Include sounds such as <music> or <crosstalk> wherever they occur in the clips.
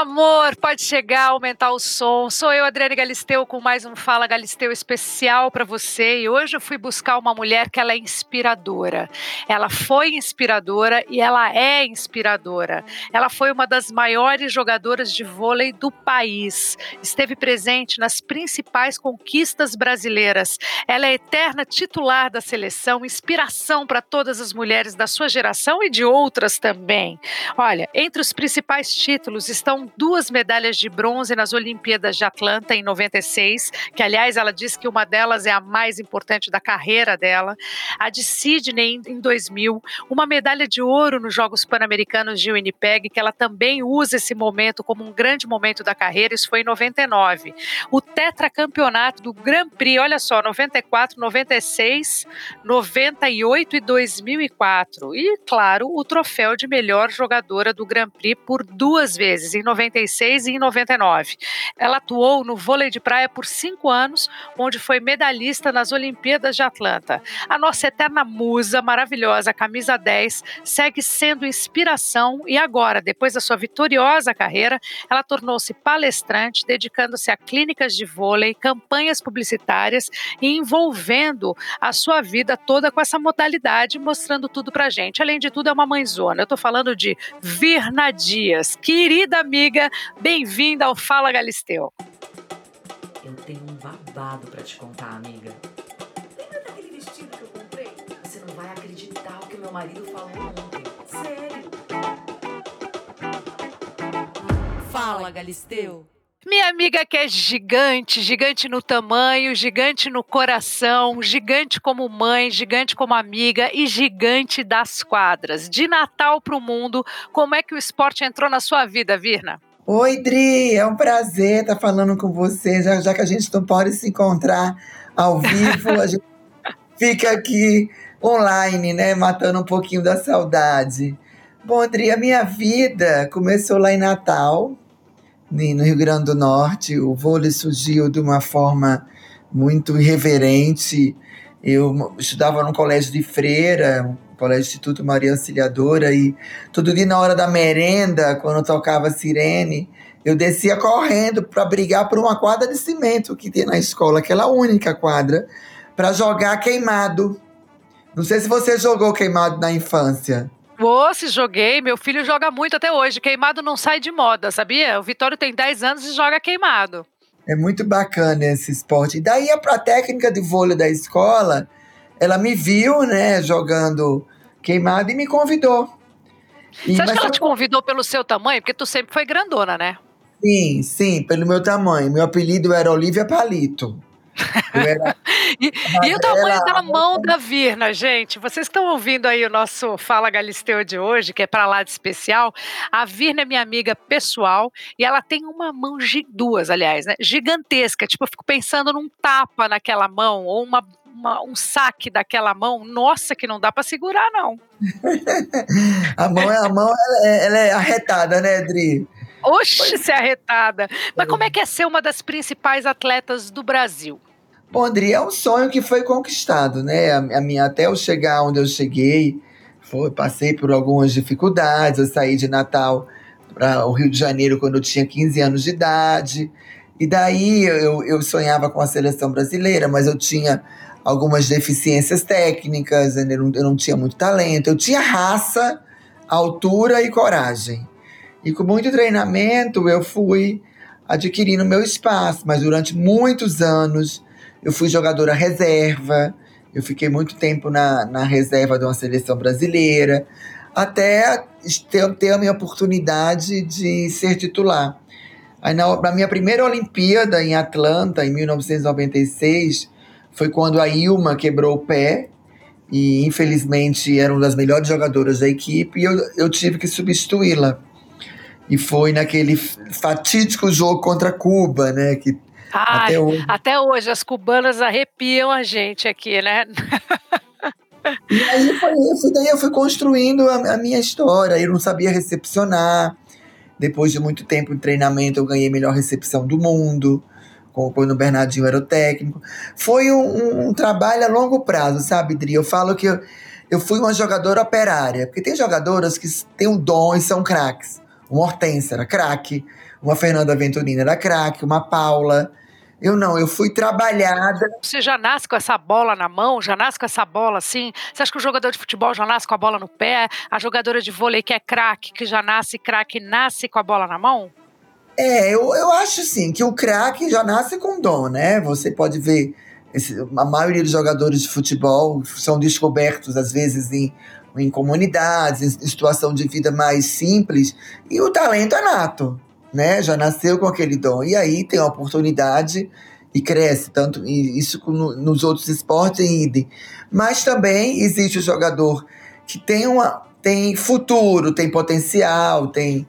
amor, pode chegar, aumentar o som. Sou eu, Adriane Galisteu, com mais um Fala Galisteu especial para você. E hoje eu fui buscar uma mulher que ela é inspiradora. Ela foi inspiradora e ela é inspiradora. Ela foi uma das maiores jogadoras de vôlei do país. Esteve presente nas principais conquistas brasileiras. Ela é eterna titular da seleção, inspiração para todas as mulheres da sua geração e de outras também. Olha, entre os principais títulos estão duas medalhas de bronze nas Olimpíadas de Atlanta em 96, que aliás ela diz que uma delas é a mais importante da carreira dela, a de Sydney em 2000, uma medalha de ouro nos Jogos Pan-Americanos de Winnipeg, que ela também usa esse momento como um grande momento da carreira, isso foi em 99. O tetracampeonato do Grand Prix, olha só, 94, 96, 98 e 2004. E, claro, o troféu de melhor jogadora do Grand Prix por duas vezes, em 96 e em 99. Ela atuou no vôlei de praia por cinco anos, onde foi medalhista nas Olimpíadas de Atlanta. A nossa eterna musa maravilhosa, camisa 10, segue sendo inspiração e agora, depois da sua vitoriosa carreira, ela tornou-se palestrante, dedicando-se a clínicas de vôlei, campanhas publicitárias e envolvendo a sua vida toda com essa modalidade, mostrando tudo pra gente. Além de tudo, é uma mãezona. Eu tô falando de Virna Dias. Querida amiga, bem-vinda ao Fala Galisteu. Eu tenho um babado para te contar, amiga. Lembra daquele vestido que eu comprei? Você não vai acreditar o que meu marido falou ontem. Sério. Fala, Galisteu. Minha amiga que é gigante, gigante no tamanho, gigante no coração, gigante como mãe, gigante como amiga e gigante das quadras. De Natal para o mundo, como é que o esporte entrou na sua vida, Virna? Oi, Dri, é um prazer estar falando com você, já, já que a gente não pode se encontrar ao vivo, a gente <laughs> fica aqui online, né, matando um pouquinho da saudade. Bom, Dri, a minha vida começou lá em Natal, no Rio Grande do Norte. O vôlei surgiu de uma forma muito irreverente. Eu estudava no colégio de freira, um colégio Instituto Maria Auxiliadora, e todo dia na hora da merenda, quando tocava sirene, eu descia correndo para brigar por uma quadra de cimento que tem na escola, aquela única quadra, para jogar queimado. Não sei se você jogou queimado na infância. Ô, se joguei, meu filho joga muito até hoje. Queimado não sai de moda, sabia? O Vitório tem 10 anos e joga queimado. É muito bacana esse esporte. E daí a, a técnica de vôlei da escola, ela me viu, né, jogando queimado e me convidou. E, Você acha que ela te convidou pelo seu tamanho? Porque tu sempre foi grandona, né? Sim, sim, pelo meu tamanho. Meu apelido era Olivia Palito. Era... <laughs> e, e, o tamanho da mão da Virna, gente? Vocês estão ouvindo aí o nosso Fala Galisteu de hoje, que é para lá de especial. A Virna é minha amiga pessoal e ela tem uma mão, duas, aliás, né? Gigantesca. Tipo, eu fico pensando num tapa naquela mão ou uma uma, um saque daquela mão, nossa, que não dá para segurar, não. <laughs> a mão, a mão ela é, ela é arretada, né, Dri? Oxe, se arretada. Mas como é que é ser uma das principais atletas do Brasil? Bom, André, é um sonho que foi conquistado, né? A, a minha, até eu chegar onde eu cheguei, foi, passei por algumas dificuldades. Eu saí de Natal para o Rio de Janeiro quando eu tinha 15 anos de idade. E daí eu, eu sonhava com a seleção brasileira, mas eu tinha algumas deficiências técnicas, eu não, eu não tinha muito talento. Eu tinha raça, altura e coragem. E com muito treinamento eu fui adquirindo meu espaço, mas durante muitos anos eu fui jogadora reserva, eu fiquei muito tempo na, na reserva de uma seleção brasileira, até ter, ter a minha oportunidade de ser titular. Aí na, na minha primeira Olimpíada em Atlanta, em 1996, foi quando a Ilma quebrou o pé e infelizmente era uma das melhores jogadoras da equipe e eu, eu tive que substituí-la. E foi naquele fatídico jogo contra Cuba, né? Que Ai, até, hoje... até hoje as cubanas arrepiam a gente aqui, né? <laughs> E aí foi isso, daí eu fui construindo a, a, minha história. Eu não sabia recepcionar. Depois de muito tempo em treinamento, eu ganhei melhor recepção do mundo, quando o Bernardinho era o técnico. Foi um, um, um trabalho a longo prazo, sabe, Dri? Eu falo que eu, eu fui uma jogadora operária, porque tem jogadoras que têm um dom e são craques. Uma Hortência era craque, uma Fernanda Venturina era craque, uma Paula. Eu não, eu fui trabalhada. Você já nasce com essa bola na mão? Já nasce com essa bola assim? Você acha que o jogador de futebol já nasce com a bola no pé? A jogadora de vôlei que é craque, que já nasce craque, nasce com a bola na mão? É, eu, eu acho sim que o craque já nasce com dom, né? Você pode ver, esse, a maioria dos jogadores de futebol são descobertos, às vezes, em, em comunidades, em situação de vida mais simples, e o talento é nato né? Já nasceu com aquele dom. E aí tem a oportunidade e cresce, tanto isso no, nos outros esportes em idem. Mas também existe o jogador que tem, uma, tem futuro, tem potencial, tem,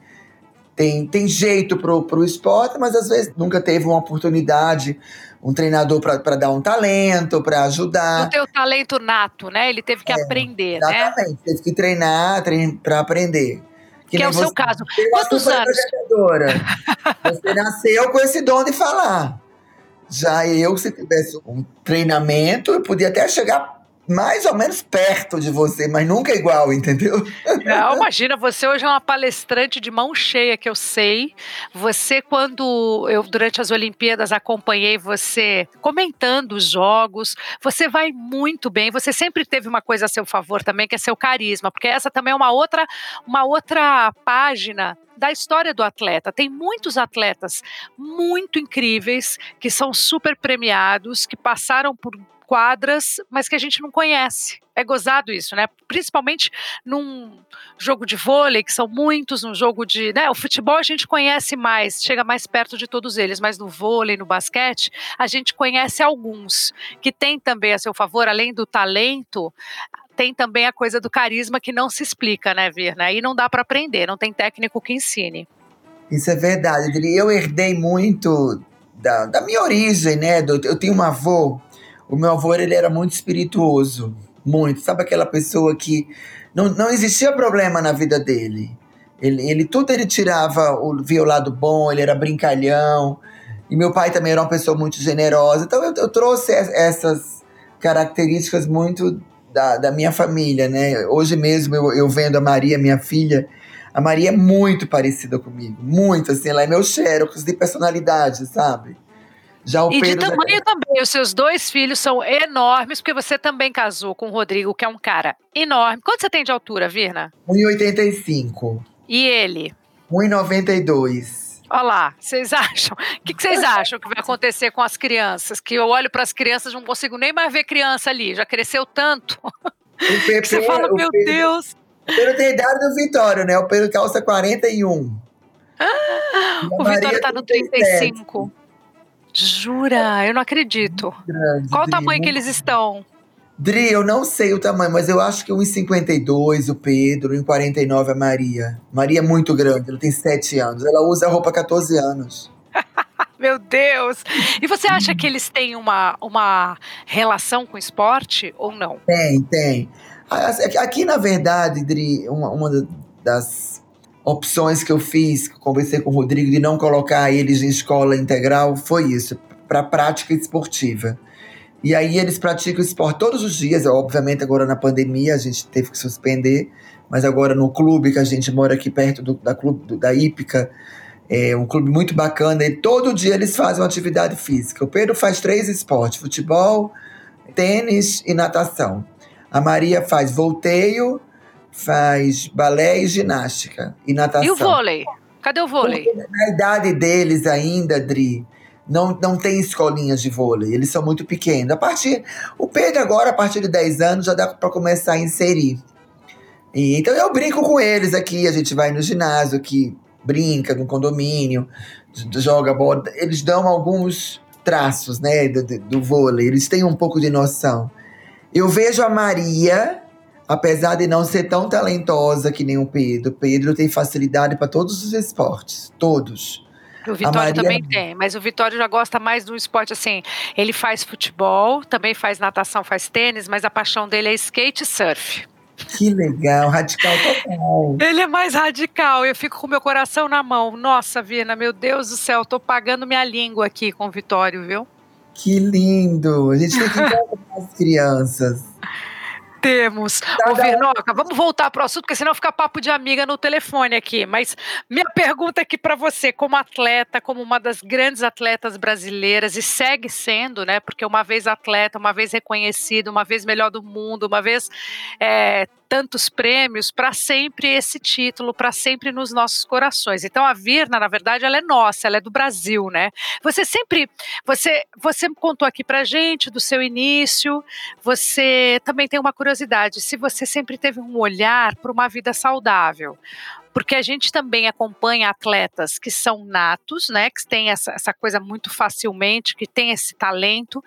tem, tem jeito pro, pro esporte, mas às vezes nunca teve uma oportunidade, um treinador para dar um talento, para ajudar. O talento nato, né? Ele teve que é, aprender, exatamente, né? Exatamente, teve que treinar trein, para aprender. Que, que é o seu caso. Quantos anos? Você nasceu com esse dom de falar. Já eu, se tivesse um treinamento, eu podia até chegar mais ou menos perto de você, mas nunca igual, entendeu? Não, <laughs> imagina, você hoje é uma palestrante de mão cheia, que eu sei. Você, quando eu, durante as Olimpíadas, acompanhei você comentando os jogos, você vai muito bem. Você sempre teve uma coisa a seu favor também, que é seu carisma, porque essa também é uma outra, uma outra página da história do atleta. Tem muitos atletas muito incríveis que são super premiados, que passaram por quadras, mas que a gente não conhece. É gozado isso, né? Principalmente num jogo de vôlei, que são muitos, num jogo de. Né? O futebol a gente conhece mais, chega mais perto de todos eles, mas no vôlei, no basquete, a gente conhece alguns, que tem também a seu favor, além do talento, tem também a coisa do carisma que não se explica, né, Virna? Aí não dá para aprender, não tem técnico que ensine. Isso é verdade. Eu herdei muito da, da minha origem, né? Eu tenho um avô o meu avô ele era muito espirituoso, muito. Sabe aquela pessoa que não, não existia problema na vida dele. Ele, ele tudo ele tirava via o lado bom, ele era brincalhão. E meu pai também era uma pessoa muito generosa. Então eu, eu trouxe essas características muito da, da minha família, né? Hoje mesmo eu, eu vendo a Maria, minha filha, a Maria é muito parecida comigo, muito assim, ela é meu xerox de personalidade, sabe? Já o e Pedro de tamanho já... também. Os seus dois filhos são enormes, porque você também casou com o Rodrigo, que é um cara enorme. Quanto você tem de altura, Virna? 1,85. E ele? 1,92. Olha lá, vocês <laughs> acham? O que, vocês acham que vai acontecer com as crianças? Que eu olho para as crianças não consigo nem mais ver criança ali, já cresceu tanto. <laughs> O Pepe, você fala, meu Pedro, Deus. O Pedro tem a idade do Vitório, né? O Pedro calça 41. Ah, o Vitório está no 35. Jura? Eu não acredito. Grande, Qual o tamanho que eles estão? Dri, eu não sei o tamanho, mas eu acho que 1,52 o Pedro, 1,49 a Maria. Maria é muito grande, ela tem 7 anos. Ela usa roupa há 14 anos. <laughs> Meu Deus! E você acha que eles têm uma, uma relação com esporte ou não? Tem, tem. Aqui, na verdade, Dri, uma, uma das opções que eu fiz, conversei com o Rodrigo de não colocar eles em escola integral, foi isso, para prática esportiva. E aí eles praticam esporte todos os dias, obviamente agora na pandemia a gente teve que suspender, mas agora no clube que a gente mora aqui perto do, da clube do, da Ípica, é um clube muito bacana, e todo dia eles fazem uma atividade física. O Pedro faz três esportes: futebol, tênis e natação. A Maria faz volteio, faz balé e ginástica e natação. E o vôlei? Cadê o vôlei? Porque na idade deles ainda, Dri, não, não tem escolinhas de vôlei, eles são muito pequenos. A partir, o Pedro agora, a partir de 10 anos, já dá para começar a inserir. E, então eu brinco com eles aqui, a gente vai no ginásio aqui, brinca no condomínio, joga bola. Eles dão alguns traços, né, do, do vôlei, eles têm um pouco de noção. Eu vejo a Maria apesar de não ser tão talentosa que nem o Pedro, Pedro tem facilidade para todos os esportes, todos. O Vitório Maria... também tem, mas o Vitório já gosta mais do esporte assim. Ele faz futebol, também faz natação, faz tênis, mas a paixão dele é skate e surf. Que legal, radical total. <laughs> Ele é mais radical, eu fico com meu coração na mão. Nossa, Vina, meu Deus do céu, tô pagando minha língua aqui com o Vitório, viu? Que lindo! A gente tem que encontrar as crianças. <laughs> Temos. Ô, Vernoca, vamos voltar para o assunto, porque senão fica papo de amiga no telefone aqui. Mas minha pergunta aqui para você, como atleta, como uma das grandes atletas brasileiras, e segue sendo, né? Porque uma vez atleta, uma vez reconhecido, uma vez melhor do mundo, uma vez é, tantos prêmios, para sempre esse título, para sempre nos nossos corações. Então a Virna, na verdade, ela é nossa, ela é do Brasil, né? Você sempre, você, você contou aqui para gente do seu início. Você também tem uma curiosidade, se você sempre teve um olhar para uma vida saudável porque a gente também acompanha atletas que são natos, né, que têm essa, essa coisa muito facilmente, que têm esse talento,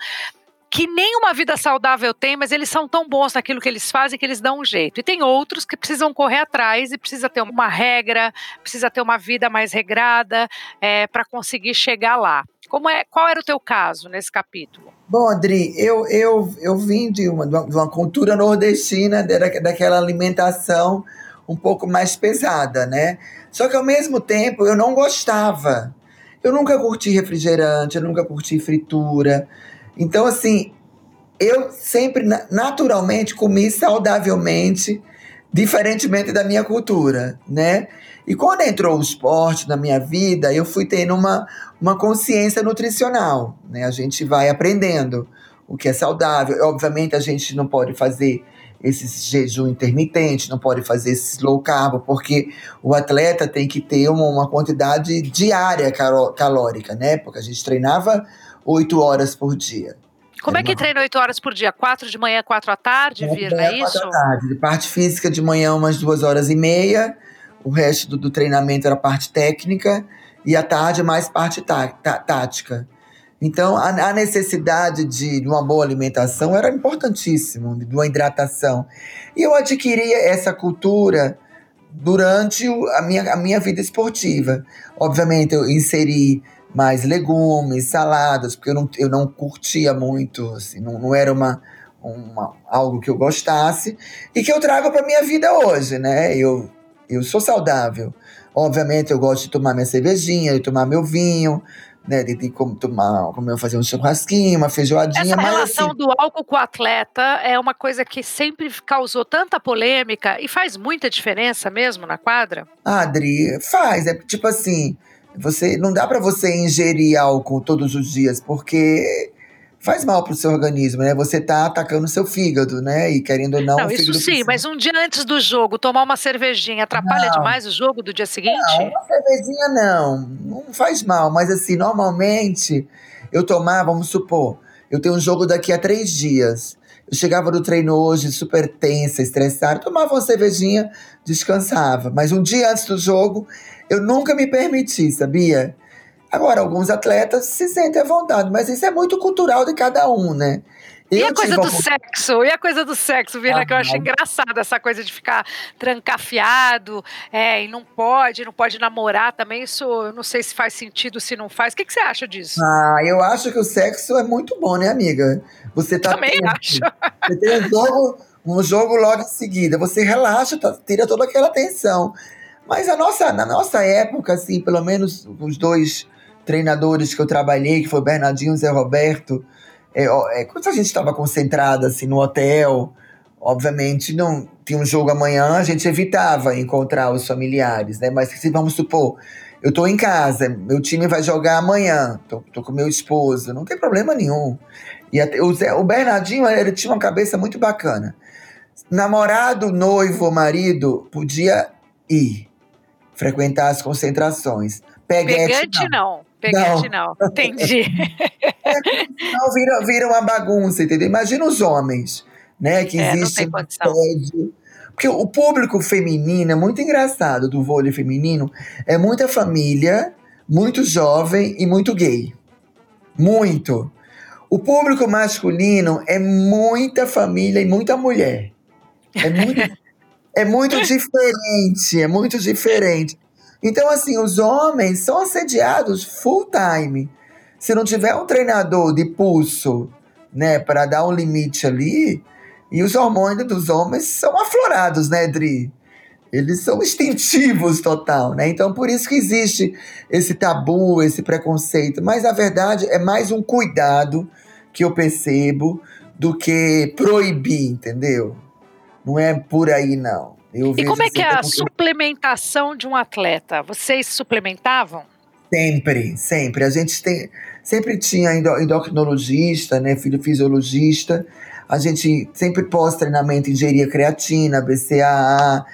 que nem uma vida saudável tem, mas eles são tão bons naquilo que eles fazem que eles dão um jeito. E tem outros que precisam correr atrás e precisa ter uma regra, precisa ter uma vida mais regrada é, para conseguir chegar lá. Como é, qual era o teu caso nesse capítulo? Bom, Adri, eu, eu, eu vim de uma, de uma cultura nordestina, daquela alimentação um pouco mais pesada, né? Só que ao mesmo tempo eu não gostava. Eu nunca curti refrigerante, eu nunca curti fritura. Então, assim, eu sempre naturalmente comi saudavelmente, diferentemente da minha cultura, né? E quando entrou o esporte na minha vida, eu fui tendo uma, uma consciência nutricional, né? A gente vai aprendendo o que é saudável. Obviamente, a gente não pode fazer esse jejum intermitente, não pode fazer esse low carb, porque o atleta tem que ter uma, uma quantidade diária calórica, né? Porque a gente treinava oito horas por dia. Como é que treina oito horas por dia? Quatro de manhã, quatro à tarde, vir, não é isso? Quatro à tarde. De parte física de manhã, umas duas horas e meia. O resto do, do treinamento era parte técnica. E à tarde, mais parte tá, tá, tática. Então, a, a necessidade de, de, uma boa alimentação era importantíssimo, de uma hidratação. E eu adquiri essa cultura durante a minha, a minha vida esportiva. Obviamente, eu inseri mais legumes, saladas, porque eu não, eu não curtia muito, assim, não, não era uma, uma, algo que eu gostasse e que eu trago para minha vida hoje, né? Eu, eu sou saudável. Obviamente, eu gosto de tomar minha cervejinha, de tomar meu vinho, né? De, de tomar, como eu fazer um churrasquinho, uma feijoadinha. Essa relação assim, do álcool com o atleta é uma coisa que sempre causou tanta polêmica e faz muita diferença mesmo na quadra? Ah, Adri, faz. É tipo assim você não dá para você ingerir álcool todos os dias, porque faz mal para o seu organismo, né? Você tá atacando o seu fígado, né? E querendo ou não. Não, isso sim, precisa. mas um dia antes do jogo, tomar uma cervejinha atrapalha não. demais o jogo do dia seguinte? Não, uma cervejinha não. Não faz mal, mas assim, normalmente eu tomar, vamos supor, eu tenho um jogo daqui a três dias. Eu chegava do treino hoje super tensa, estressada, tomava uma cervejinha, descansava. Mas um dia antes do jogo, eu nunca me permiti, sabia? Agora, alguns atletas se sentem à vontade, mas isso é muito cultural de cada um, né? Eu e a coisa do sexo? E a coisa do sexo, Vila, ah, que eu acho engraçado, essa coisa de ficar trancafiado, é, e não pode, não pode namorar também, isso eu não sei se faz sentido, se não faz. O que, que você acha disso? Ah, eu acho que o sexo é muito bom, né, amiga? Você tá Também acho. <laughs> Você tem um jogo, um jogo logo em seguida, você relaxa, tá, tira toda aquela tensão. Mas a nossa, na nossa época, assim, pelo menos os dois treinadores que eu trabalhei, que foi Bernardinho e Zé Roberto, é, é, quando a gente estava concentrada assim, no hotel, obviamente não tinha um jogo amanhã, a gente evitava encontrar os familiares, né? Mas se vamos supor, eu estou em casa, meu time vai jogar amanhã, tô, tô com meu esposo, não tem problema nenhum. E até, o, Zé, o Bernardinho, ele tinha uma cabeça muito bacana. Namorado, noivo, marido, podia ir frequentar as concentrações. Peguete, Pegante não. não. Pegante não. não. Entendi. <laughs> não, vira, vira uma bagunça, entendeu? Imagina os homens, né? Que é, existe um Porque o público feminino é muito engraçado do vôlei feminino. É muita família, muito jovem e muito gay. Muito. O público masculino é muita família e muita mulher. É muito, <laughs> é muito diferente, é muito diferente. Então, assim, os homens são assediados full time. Se não tiver um treinador de pulso, né, para dar um limite ali, e os hormônios dos homens são aflorados, né, Dri? Eles são instintivos total, né? Então, por isso que existe esse tabu, esse preconceito. Mas, a verdade, é mais um cuidado que eu percebo do que proibir, entendeu? Não é por aí, não. Eu e como é que é a suplementação de um atleta? Vocês suplementavam? Sempre, sempre. A gente tem, sempre tinha endocrinologista, né, fisiologista. A gente sempre pós-treinamento ingeria creatina, BCAA,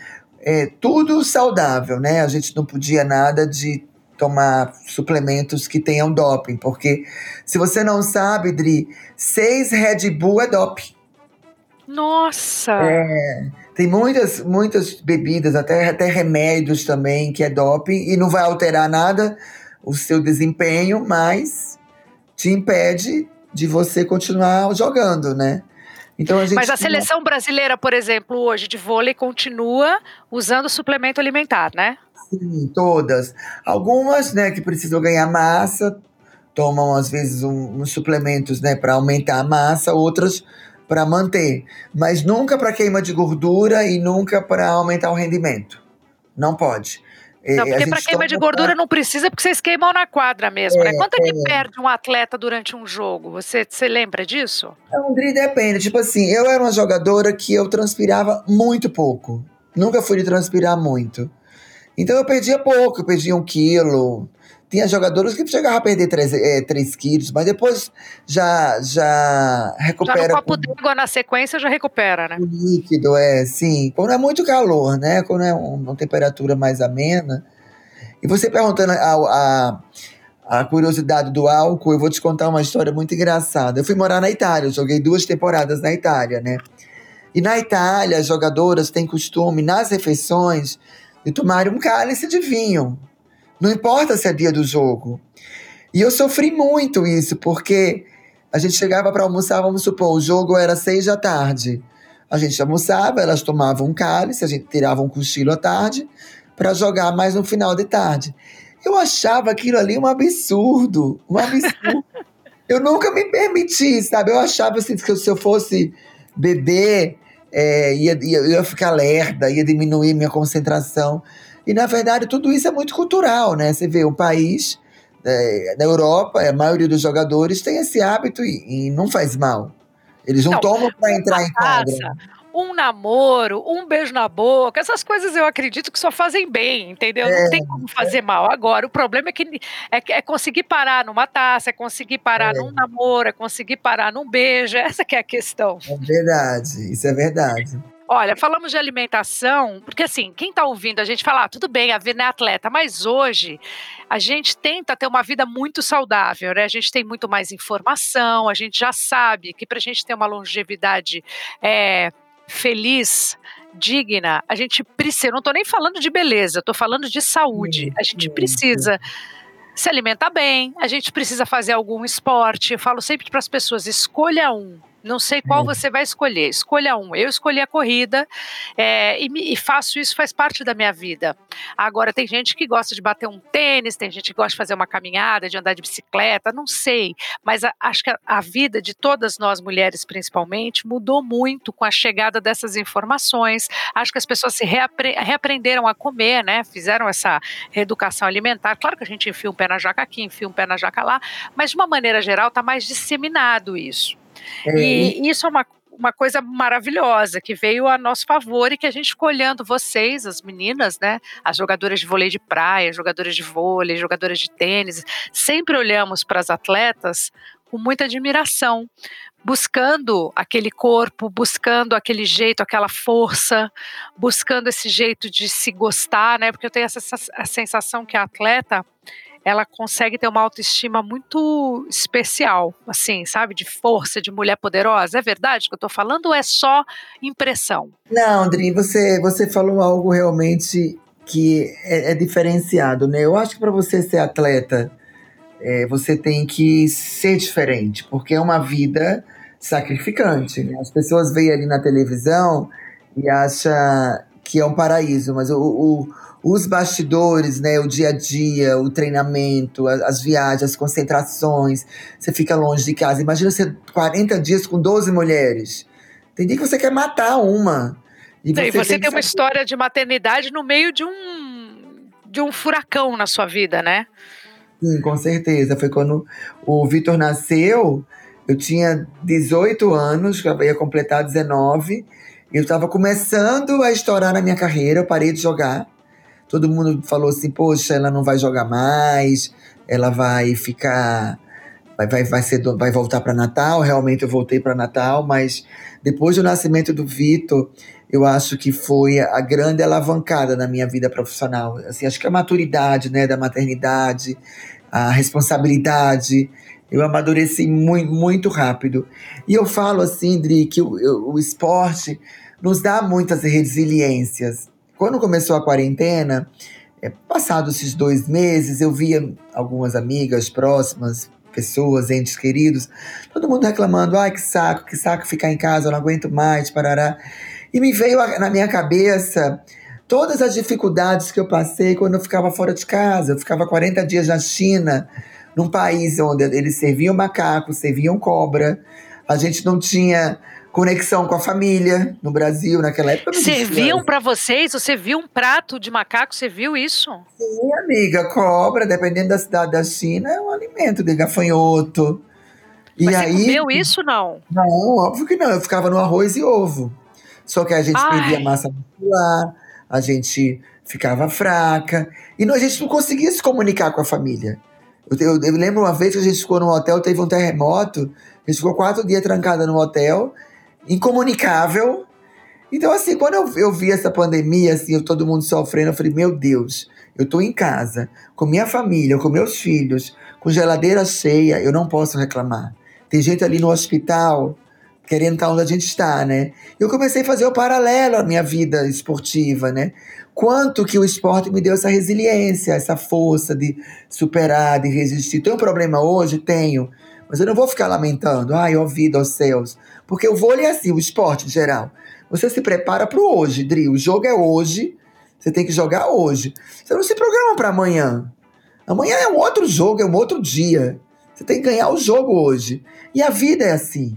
é, tudo saudável, né? A gente não podia nada de tomar suplementos que tenham doping, porque se você não sabe, Dri, seis Red Bull é doping. Nossa! É, tem muitas, muitas bebidas, até, até remédios também, que é doping, e não vai alterar nada o seu desempenho, mas te impede de você continuar jogando, né? Então a gente Mas a seleção brasileira, por exemplo, hoje de vôlei continua usando suplemento alimentar, né? Sim, todas. Algumas, né, que precisam ganhar massa, tomam às vezes um, uns suplementos, né, para aumentar a massa, outras para manter, mas nunca para queima de gordura e nunca para aumentar o rendimento. Não pode. Não, porque para queima de gordura pra... não precisa, porque vocês queimam na quadra mesmo, né? é, né? Quanto é que é. perde um atleta durante um jogo? Você, você lembra disso? André, depende. Tipo assim, eu era uma jogadora que eu transpirava muito pouco. Nunca fui de transpirar muito. Então eu perdia pouco, eu perdia um quilo, tinha jogadores que chegavam a perder 3, é, 3 quilos, mas depois já, já recupera. Já no copo d'água na sequência já recupera, né? O líquido, é, sim. Quando é muito calor, né? Quando é uma temperatura mais amena. E você perguntando a, a, a curiosidade do álcool, eu vou te contar uma história muito engraçada. Eu fui morar na Itália, joguei duas temporadas na Itália, né? E na Itália, as jogadoras têm costume, nas refeições, de tomar um cálice de vinho. Não importa se é dia do jogo. E eu sofri muito isso, porque a gente chegava para almoçar, vamos supor, o jogo era seis da tarde. A gente almoçava, elas tomavam um cálice, a gente tirava um cochilo à tarde para jogar mais no final de tarde. Eu achava aquilo ali um absurdo, um absurdo. <laughs> eu nunca me permiti, sabe? Eu achava assim, que se eu fosse beber, é, ia, ia, ia ficar lerda, ia diminuir minha concentração. E, na verdade, tudo isso é muito cultural, né? Você vê um país é, na Europa, a maioria dos jogadores tem esse hábito e, e não faz mal. Eles não, não tomam para entrar em quadra um namoro, um beijo na boca, essas coisas eu acredito que só fazem bem, entendeu? É, não tem como fazer mal. Agora, o problema é que é, é conseguir parar numa taça, é conseguir parar é. num namoro, é conseguir parar num beijo, <laughs> essa que é a questão. É verdade, isso é verdade. Olha, falamos de alimentação, porque assim, quem está ouvindo a gente falar, ah, tudo bem, a vida é atleta, mas hoje a gente tenta ter uma vida muito saudável, né? A gente tem muito mais informação, a gente já sabe que para a gente ter uma longevidade é, feliz, digna, a gente precisa. Não estou nem falando de beleza, estou falando de saúde. A gente precisa se alimentar bem, a gente precisa fazer algum esporte. Eu falo sempre para as pessoas: escolha um. Não sei qual você vai escolher. Escolha um. Eu escolhi a corrida é, e, me, e, faço isso, faz parte da minha vida. Agora, tem gente que gosta de bater um tênis, tem gente que gosta de fazer uma caminhada, de andar de bicicleta, não sei. Mas a, acho que a, a, vida de todas nós mulheres, principalmente, mudou muito com a chegada dessas informações. Acho que as pessoas se reapre, reaprenderam a comer, né? Fizeram essa reeducação alimentar. Claro que a gente enfia um pé na jaca aqui, enfia um pé na jaca lá, mas de uma maneira geral está mais disseminado isso. É. E isso é uma, uma coisa maravilhosa que veio a nosso favor e que a gente ficou olhando vocês, as meninas, né? As jogadoras de vôlei de praia, jogadoras de vôlei, jogadoras de tênis, sempre olhamos para as atletas com muita admiração, buscando aquele corpo, buscando aquele jeito, aquela força, buscando esse jeito de se gostar, né? Porque eu tenho essa a sensação que a atleta ela consegue ter uma autoestima muito especial, assim, sabe? De força, de mulher poderosa. É verdade que eu estou falando ou é só impressão? Não, Andri, você, você falou algo realmente que é, é diferenciado, né? Eu acho que para você ser atleta, é, você tem que ser diferente, porque é uma vida sacrificante. Né? As pessoas veem ali na televisão e acham que é um paraíso, mas o, o os bastidores, né, o dia a dia, o treinamento, as, as, viagens, as concentrações, você fica longe de casa. Imagina você 40 dias com 12 mulheres. Tem dia que você quer matar uma. E você, e você tem, tem uma história de maternidade no meio de um de um furacão na sua vida, né? Sim, com certeza. Foi quando o Vitor nasceu, eu tinha 18 anos, já ia completar 19, Eu estava começando a estourar na minha carreira, eu parei de jogar. Todo mundo falou assim: poxa, ela não vai jogar mais, ela vai ficar. Vai, vai, vai, ser, vai voltar para Natal. Realmente eu voltei para Natal, mas depois do nascimento do Vitor, eu acho que foi a grande alavancada na minha vida profissional. Assim, acho que a maturidade né, da maternidade, a responsabilidade, eu amadureci muito, muito rápido. E eu falo assim, Dri, que o, o esporte nos dá muitas resiliências. Quando começou a quarentena, é, passados esses dois meses, eu via algumas amigas próximas, pessoas, entes queridos, todo mundo reclamando: ai, que saco, que saco ficar em casa, eu não aguento mais, parará. E me veio na minha cabeça todas as dificuldades que eu passei quando eu ficava fora de casa. Eu ficava 40 dias na China num país onde eles serviam macaco, serviam cobra. A gente não tinha conexão com a família no Brasil naquela época. Serviam para vocês? Você viu um prato de macaco? Você viu isso? Sim, amiga. Cobra, dependendo da cidade da China, é um alimento de gafanhoto. E Mas aí, você comeu isso não? Não, óbvio que não. Eu ficava no arroz e ovo. Só que a gente Ai. perdia massa muscular, a gente ficava fraca. E a gente não conseguia se comunicar com a família. Eu, eu, eu, lembro uma vez que a gente ficou num hotel, teve um terremoto, a gente ficou quatro dias trancada no hotel, incomunicável. Então, assim, quando eu, eu vi essa pandemia, assim, todo mundo sofrendo, eu falei, meu Deus, eu tô em casa, com minha família, com meus filhos, com geladeira cheia, eu não posso reclamar. Tem gente ali no hospital querendo estar onde a gente está, né? Eu comecei a fazer o paralelo à minha vida esportiva, né? Quanto que o esporte me deu essa resiliência, essa força de superar, de resistir. Tenho um problema hoje? Tenho. Mas eu não vou ficar lamentando, ai, ó vida, ó céus. Porque o vôlei é assim, o esporte em geral. Você se prepara para o hoje, Dri. O jogo é hoje, você tem que jogar hoje. Você não se programa para amanhã. Amanhã é um outro jogo, é um outro dia. Você tem que ganhar o jogo hoje. E a vida é assim.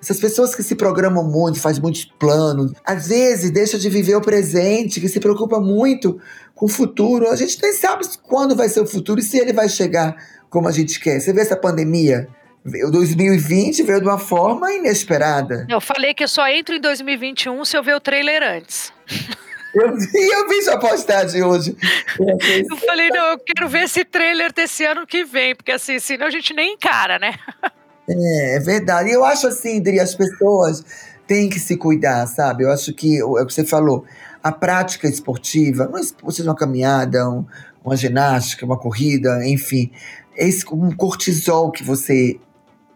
Essas pessoas que se programam muito, fazem muitos planos, às vezes deixa de viver o presente, que se preocupa muito com o futuro. A gente nem sabe quando vai ser o futuro e se ele vai chegar como a gente quer. Você vê essa pandemia? O 2020 veio de uma forma inesperada. Eu falei que eu só entro em 2021 se eu ver o trailer antes. Eu vi, eu vi sua postagem hoje. Eu falei, não, eu quero ver esse trailer desse ano que vem, porque assim, senão a gente nem encara, né? É, é verdade. E eu acho assim, Dri, as pessoas têm que se cuidar, sabe? Eu acho que é o que você falou, a prática esportiva, não seja uma caminhada, um, uma ginástica, uma corrida, enfim, esse um cortisol que você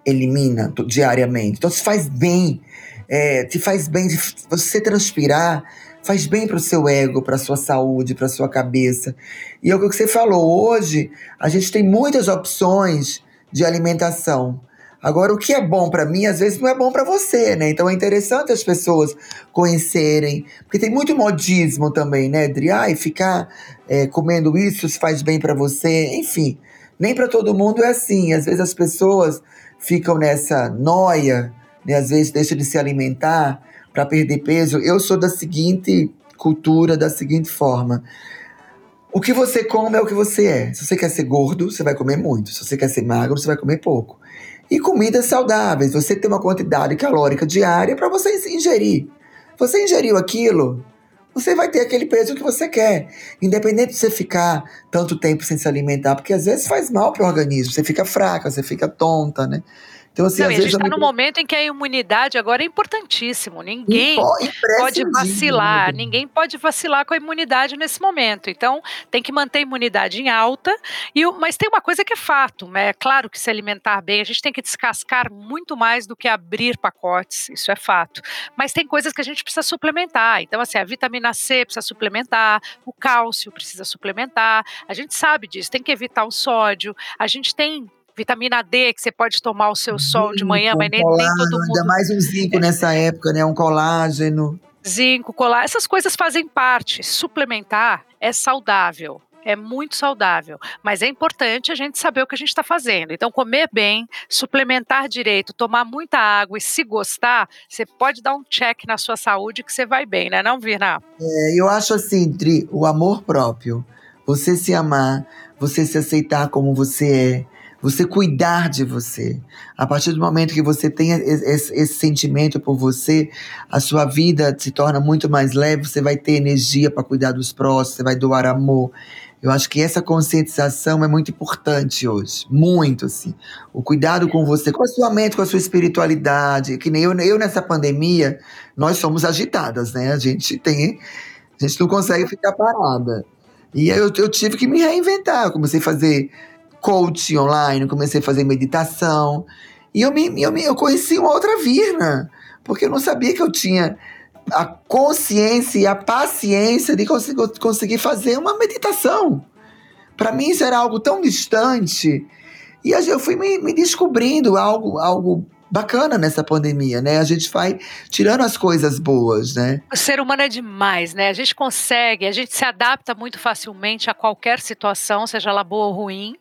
elimina diariamente. Então, se faz bem, é, te faz bem de você transpirar, faz bem para o seu ego, para a sua saúde, para a sua cabeça. E é o que você falou, hoje a gente tem muitas opções de alimentação. Agora, o que é bom para mim, às vezes não é bom para você, né? Então é interessante as pessoas conhecerem, porque tem muito modismo também, né, Adri? Ai, ficar é, comendo isso faz bem para você, enfim. Nem para todo mundo é assim. Às vezes as pessoas ficam nessa noia, né? Às vezes deixam de se alimentar para perder peso. Eu sou da seguinte cultura, da seguinte forma. O que você come é o que você é. Se você quer ser gordo, você vai comer muito. Se você quer ser magro, você vai comer pouco e comidas saudáveis. Você tem uma quantidade calórica diária para você ingerir. Você ingeriu aquilo, você vai ter aquele peso que você quer. Independente de você ficar tanto tempo sem se alimentar, porque às vezes faz mal para o organismo. Você fica fraca, você fica tonta, né? Então, assim, Não, às a gente está me... no momento em que a imunidade agora é importantíssimo. Ninguém pode vacilar, ninguém pode vacilar com a imunidade nesse momento. Então, tem que manter a imunidade em alta. E, mas tem uma coisa que é fato, né? É claro que se alimentar bem, a gente tem que descascar muito mais do que abrir pacotes, isso é fato. Mas tem coisas que a gente precisa suplementar. Então, assim, a vitamina C precisa suplementar, o cálcio precisa suplementar. A gente sabe disso, tem que evitar o sódio. A gente tem vitamina D, que você pode tomar o seu sol de manhã, mas nem, colágeno, nem todo mundo. Ainda mais um zinco nessa época, né? Um colágeno. Zinco, colágeno, essas coisas fazem parte. Suplementar é saudável. É muito saudável, mas é importante a gente saber o que a gente está fazendo. Então, comer bem, suplementar direito, tomar muita água e se gostar, você pode dar um check na sua saúde que você vai bem, né, não, Virna? É, eu acho assim, Tri, o amor próprio, você se amar, você se aceitar como você é, você cuidar de você. A partir do momento que você tem esse, esse, sentimento por você, a sua vida se torna muito mais leve, você vai ter energia para cuidar dos próximos, você vai doar amor. Eu acho que essa conscientização é muito importante hoje, muito assim. O cuidado com você, com a sua mente, com a sua espiritualidade, que nem eu, eu nessa pandemia, nós somos agitadas, né? A gente tem, a gente não consegue ficar parada. E eu, eu tive que me reinventar, eu comecei a fazer coaching online, comecei a fazer meditação. E eu, me, eu, me, eu conheci uma outra Virna, porque eu não sabia que eu tinha a consciência e a paciência de conseguir, conseguir fazer uma meditação. Para mim isso era algo tão distante. E eu fui me, me descobrindo algo, algo bacana nessa pandemia, né? A gente vai tirando as coisas boas, né? O ser humano é demais, né? A gente consegue, a gente se adapta muito facilmente a qualquer situação, seja ela boa ou ruim,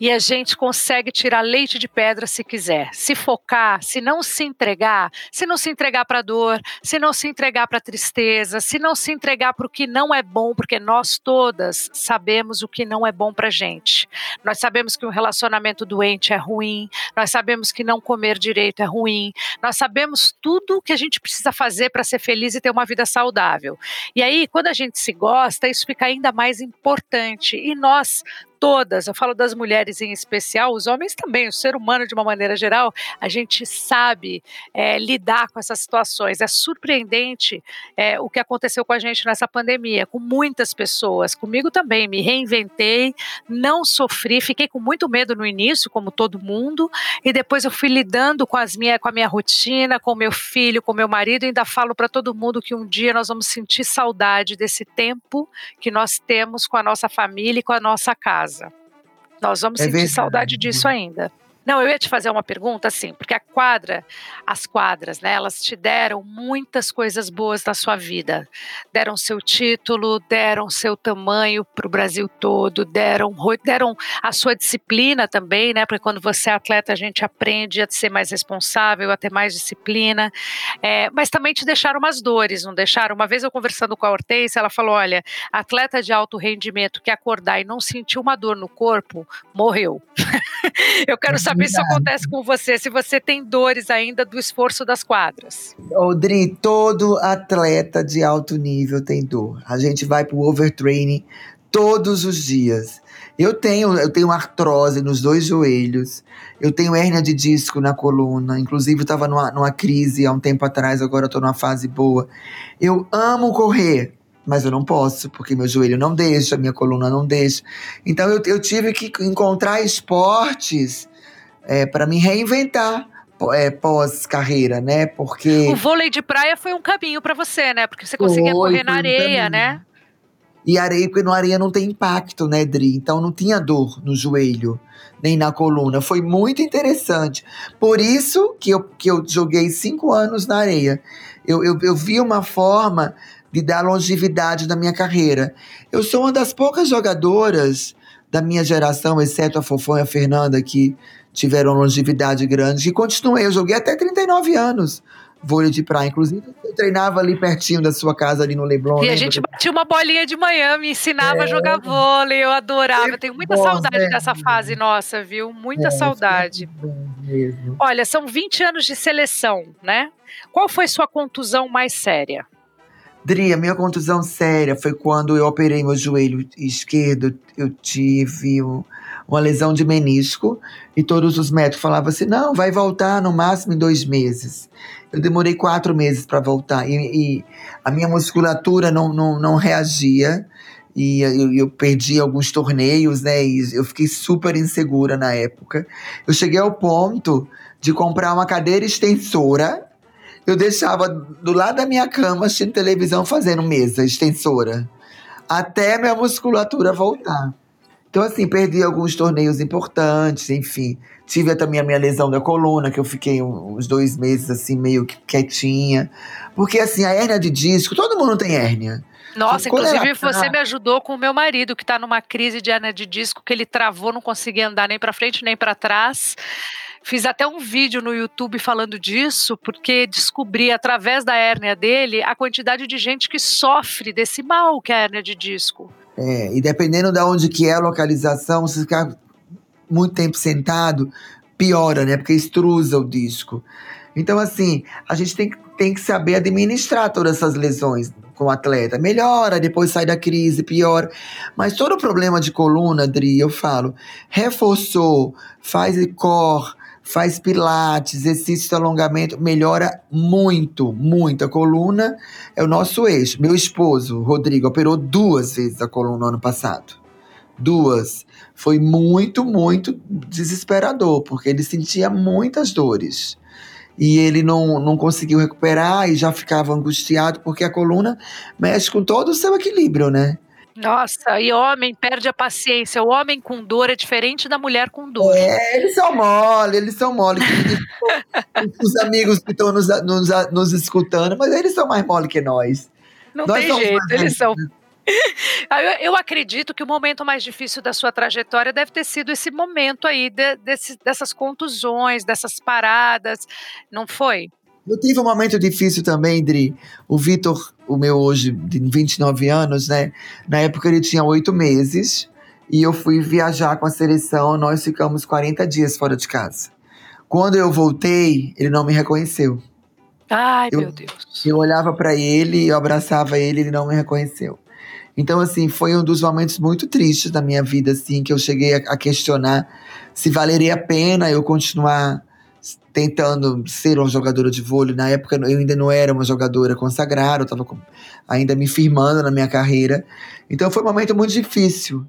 e a gente consegue tirar leite de pedra se quiser. Se focar, se não se entregar, se não se entregar para dor, se não se entregar para tristeza, se não se entregar para o que não é bom, porque nós todas sabemos o que não é bom para gente. Nós sabemos que um relacionamento doente é ruim, nós sabemos que não comer direito é ruim. Nós sabemos tudo o que a gente precisa fazer para ser feliz e ter uma vida saudável. E aí, quando a gente se gosta, isso fica ainda mais importante. E nós todas, eu falo das mulheres em especial, os homens também, o ser humano de uma maneira geral, a gente sabe é, lidar com essas situações. É surpreendente é, o que aconteceu com a gente nessa pandemia, com muitas pessoas, comigo também. Me reinventei, não sofri, fiquei com muito medo no início, como todo mundo, e depois eu fui lidando com, as minha, com a minha rotina, com o meu filho, com o meu marido, e ainda falo para todo mundo que um dia nós vamos sentir saudade desse tempo que nós temos com a nossa família e com a nossa casa casa. Nós vamos é sentir verdade. saudade disso ainda. Não, eu ia te fazer uma pergunta assim, porque a quadra, as quadras, né, elas te deram muitas coisas boas na sua vida. Deram seu título, deram seu tamanho para o Brasil todo, deram, deram a sua disciplina também, né? Porque quando você é atleta, a gente aprende a ser mais responsável, a ter mais disciplina. É, mas também te deixaram umas dores, não deixaram? Uma vez eu conversando com a Hortência, ela falou: olha, atleta de alto rendimento que acordar e não sentir uma dor no corpo, morreu. <laughs> eu quero saber saber se isso acontece com você, se você tem dores ainda do esforço das quadras. Odri, todo atleta de alto nível tem dor. A gente vai pro overtraining todos os dias. Eu tenho, eu tenho artrose nos dois joelhos, eu tenho hérnia de disco na coluna, inclusive eu estava numa, numa crise há um tempo atrás, agora estou numa fase boa. Eu amo correr, mas eu não posso, porque meu joelho não deixa, minha coluna não deixa. Então eu, eu tive que encontrar esportes é, para me reinventar é, pós-carreira, né? Porque. O vôlei de praia foi um caminho para você, né? Porque você conseguia foi, correr na areia, né? E areia, porque na areia não tem impacto, né, Dri? Então não tinha dor no joelho, nem na coluna. Foi muito interessante. Por isso que eu, que eu joguei cinco anos na areia. Eu, eu, eu vi uma forma de dar longevidade na minha carreira. Eu sou uma das poucas jogadoras da minha geração, exceto a Fofão e a Fernanda, que tiveram longevidade grande, e continuei. Eu joguei até 39 anos vôlei de praia. Inclusive, eu treinava ali pertinho da sua casa, ali no Leblon. E a gente batia uma bolinha de manhã, me ensinava é. a jogar vôlei, eu adorava. Eu tenho muita bom, saudade né? dessa fase nossa, viu? Muita é, saudade. Olha, são 20 anos de seleção, né? Qual foi sua contusão mais séria? Dri, a minha contusão séria foi quando eu operei meu joelho esquerdo. Eu tive uma lesão de menisco e todos os médicos falavam assim: não, vai voltar no máximo em dois meses. Eu demorei quatro meses para voltar e, e, a minha musculatura não, não, não reagia e eu, eu, perdi alguns torneios, né? E eu fiquei super insegura na época. Eu cheguei ao ponto de comprar uma cadeira extensora eu deixava do lado da minha cama assistindo televisão fazendo mesa extensora. Até minha musculatura voltar. Então, assim, perdi alguns torneios importantes, enfim. Tive também a minha lesão da coluna, que eu fiquei uns dois meses, assim, meio quietinha. Porque, assim, a hérnia de disco, todo mundo tem hérnia. Nossa, inclusive tá... você me ajudou com o meu marido, que está numa crise de hérnia de disco, que ele travou, não conseguia andar nem para frente nem para trás. Fiz até um vídeo no YouTube falando disso, porque descobri através da hérnia dele a quantidade de gente que sofre desse mal que é a hérnia de disco. É, e dependendo de onde que é a localização, você fica muito tempo sentado, piora, né? Porque extrusa o disco. Então, assim, a gente tem, tem que saber administrar todas essas lesões com o atleta. Melhora, depois sai da crise, piora. Mas todo problema de coluna, Dri, eu falo, reforçou, faz core, faz pilates, exercício de alongamento, melhora muito, muito. A coluna é o nosso eixo. Meu esposo, Rodrigo, operou duas vezes a coluna no ano passado. Duas. Foi muito, muito desesperador, porque ele sentia muitas dores e ele não, não conseguiu recuperar e já ficava angustiado, porque a coluna mexe com todo o seu equilíbrio, né? Nossa, e homem perde a paciência. O homem com dor é diferente da mulher com dor. É, eles são mole, eles são mole. Os amigos que estão nos, nos, nos, escutando, mas eles são mais mole que nós. Não nós tem jeito, eles são. <laughs> Eu acredito que o momento mais difícil da sua trajetória deve ter sido esse momento aí de, desse, dessas contusões, dessas paradas, não foi? Eu tive um momento difícil também, Dri. O Vitor, o meu hoje, de 29 anos, né? Na época ele tinha oito meses e eu fui viajar com a seleção. Nós ficamos 40 dias fora de casa. Quando eu voltei, ele não me reconheceu. Ai, eu, meu Deus. Eu olhava para ele, eu abraçava ele, ele não me reconheceu. Então, assim, foi um dos momentos muito tristes da minha vida, assim, que eu cheguei a, a questionar se valeria a pena eu continuar tentando ser uma jogadora de vôlei. Na época eu ainda não era uma jogadora consagrada, eu estava ainda me firmando na minha carreira. Então foi um momento muito difícil,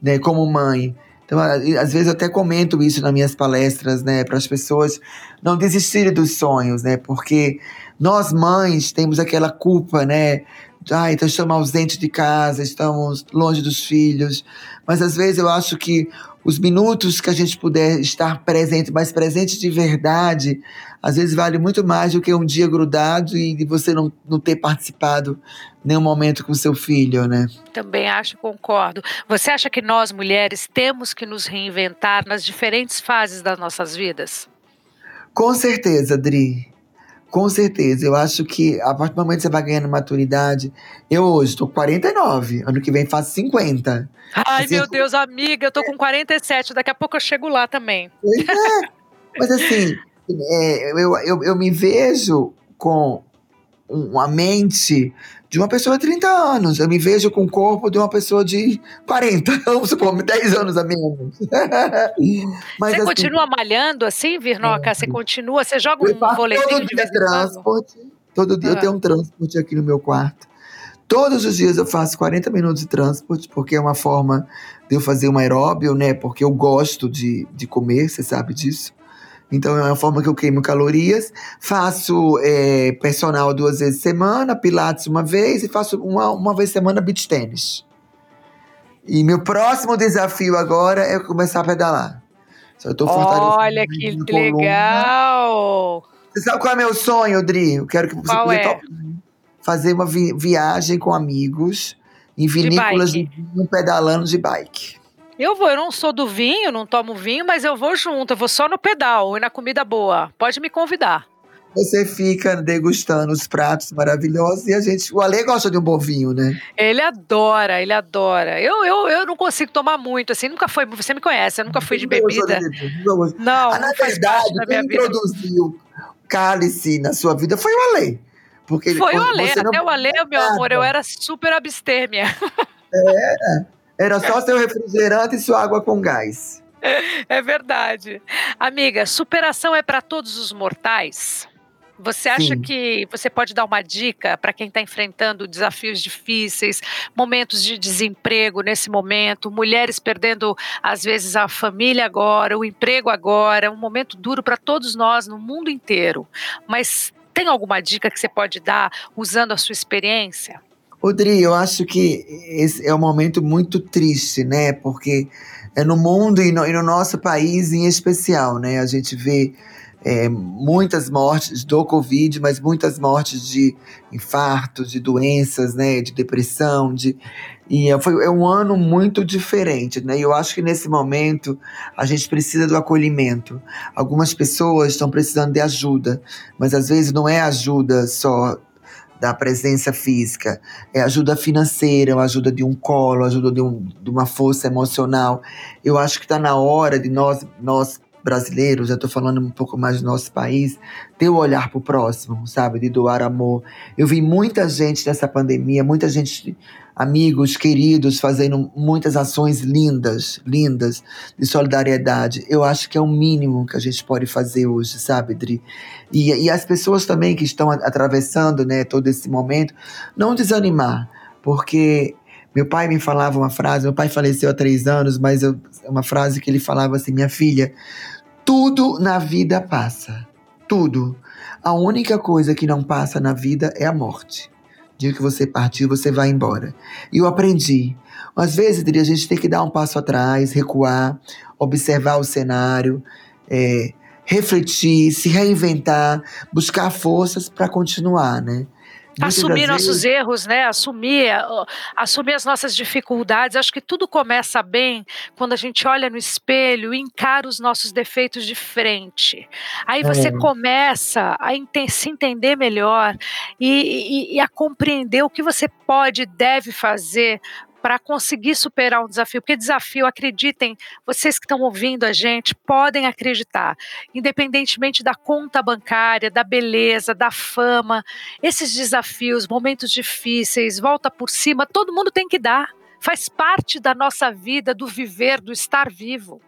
né, como mãe. Então, às vezes eu até comento isso nas minhas palestras, né, para as pessoas não desistirem dos sonhos, né, porque nós mães temos aquela culpa, né, ah, então estamos ausentes de casa, estamos longe dos filhos. Mas às vezes eu acho que os minutos que a gente puder estar presente, mais presente de verdade, às vezes vale muito mais do que um dia grudado e você não, não ter participado nenhum momento com seu filho, né? Também acho, concordo. Você acha que nós mulheres temos que nos reinventar nas diferentes fases das nossas vidas? Com certeza, Dri. Com certeza, eu acho que a partir do momento que você vai ganhando maturidade, eu hoje estou com 49, ano que vem faço 50. Ai, assim, meu Deus, amiga, eu tô com 47, daqui a pouco eu chego lá também. É. Mas assim, é, eu, eu, eu me vejo com uma mente de uma pessoa de 30 anos. Eu me vejo com o corpo de uma pessoa de 40, <laughs> vamos supor, 10 anos a menos. <laughs> Mas, você assim, continua malhando assim, Virnoca? É, você continua, você joga um vôlei de vez transporte. Todo dia ah. eu tenho um transporte aqui no meu quarto. Todos os dias eu faço 40 minutos de transporte, porque é uma forma de eu fazer um aeróbio, né? Porque eu gosto de, de comer, você sabe disso. Então é uma forma que eu queimo calorias. Faço é, personal duas vezes por semana, pilates uma vez e faço uma, uma vez por semana beach tênis. E meu próximo desafio agora é começar a pedalar. Eu tô Olha que legal! Você sabe qual é meu sonho, Dri? Eu quero que você qual é? Fazer uma vi viagem com amigos em vinícolas de, de pedalando de bike. Eu vou, eu não sou do vinho, não tomo vinho, mas eu vou junto, eu vou só no pedal e na comida boa. Pode me convidar. Você fica degustando os pratos maravilhosos e a gente. O Ale gosta de um bom vinho, né? Ele adora, ele adora. Eu, eu, eu não consigo tomar muito, assim, nunca foi. Você me conhece, eu nunca fui de bebida. Não, não ah, na verdade, quem introduziu cálice na sua vida foi o Ale. Porque foi o Ale, até não... o Ale, meu amor, eu era super abstêmia. É. Era só seu refrigerante e sua água com gás. <laughs> É verdade. Amiga, superação é para todos os mortais? Você acha Sim. que você pode dar uma dica para quem está enfrentando desafios difíceis, momentos de desemprego nesse momento, mulheres perdendo às vezes a família agora, o emprego agora, um momento duro para todos nós no mundo inteiro. Mas tem alguma dica que você pode dar usando a sua experiência? Rodrigo, eu acho que esse é um momento muito triste, né? Porque é no mundo e no, e no nosso país em especial, né? A gente vê é, muitas mortes do Covid, mas muitas mortes de infartos, de doenças, né? De depressão, de e é, foi, é um ano muito diferente, né? E eu acho que nesse momento a gente precisa do acolhimento. Algumas pessoas estão precisando de ajuda, mas às vezes não é ajuda só da presença física, é ajuda financeira, é ajuda de um colo, ajuda de, um, de uma força emocional. Eu acho que está na hora de nós, nós brasileiros, já estou falando um pouco mais do nosso país, ter o olhar para o próximo, sabe? De doar amor. Eu vi muita gente nessa pandemia, muita gente, amigos, queridos, fazendo muitas ações lindas, lindas, de solidariedade. Eu acho que é o mínimo que a gente pode fazer hoje, sabe, Dri? E, e as pessoas também que estão atravessando né, todo esse momento, não desanimar, porque meu pai me falava uma frase, meu pai faleceu há três anos, mas eu, uma frase que ele falava assim: minha filha, tudo na vida passa. Tudo. A única coisa que não passa na vida é a morte. Dia que você partiu, você vai embora. E eu aprendi. Às vezes, a gente tem que dar um passo atrás, recuar, observar o cenário, é, refletir, se reinventar, buscar forças para continuar, né? Assumir nossos erros, né? Assumir, assumir as nossas dificuldades. Acho que tudo começa bem quando a gente olha no espelho e encara os nossos defeitos de frente. Aí você é. começa a ente se entender melhor e, e, e a compreender o que você pode e deve fazer para conseguir superar um desafio. Porque desafio, acreditem, vocês que estão ouvindo a gente podem acreditar, independentemente da conta bancária, da beleza, da fama, esses desafios, momentos difíceis, volta por cima, todo mundo tem que dar. Faz parte da nossa vida, do viver, do estar vivo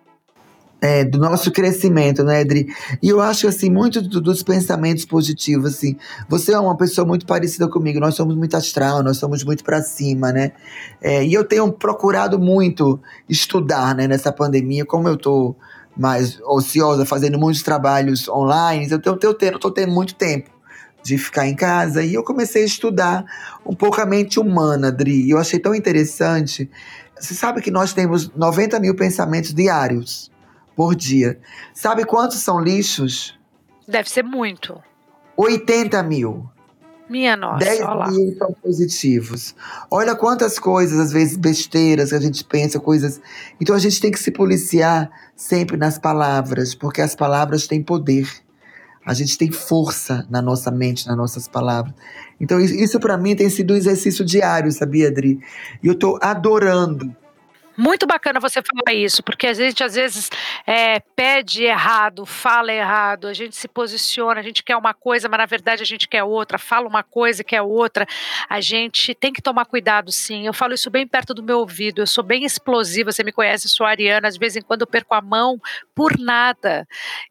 é, do nosso crescimento, né, Edri? E eu acho, assim, muito do, dos pensamentos positivos, assim. Você é uma pessoa muito parecida comigo, nós somos muito astral, nós somos muito para cima, né? É, e eu tenho procurado muito estudar, né, nessa pandemia, como eu tô mais ociosa, fazendo muitos trabalhos online, eu eu, tenho, eu tô tendo muito tempo de ficar em casa, e eu comecei a estudar um pouco a mente humana, Adri, e eu achei tão interessante. Você sabe que nós temos 90 mil pensamentos diários por dia. Sabe quantos são lixos? Deve ser muito. 80 mil. Minha nossa. 10 mil são positivos. Olha quantas coisas, às vezes besteiras, que a gente pensa, coisas. Então a gente tem que se policiar sempre nas palavras, porque as palavras têm poder. A gente tem força na nossa mente, nas nossas palavras. Então, isso para mim tem sido um exercício diário, sabia, Adri? E eu tô adorando muito bacana você falar isso, porque a gente às vezes é, pede errado, fala errado, a gente se posiciona, a gente quer uma coisa, mas na verdade a gente quer outra, fala uma coisa e quer outra. A gente tem que tomar cuidado, sim. Eu falo isso bem perto do meu ouvido, eu sou bem explosiva, você me conhece, sou ariana, de vez em quando eu perco a mão por nada.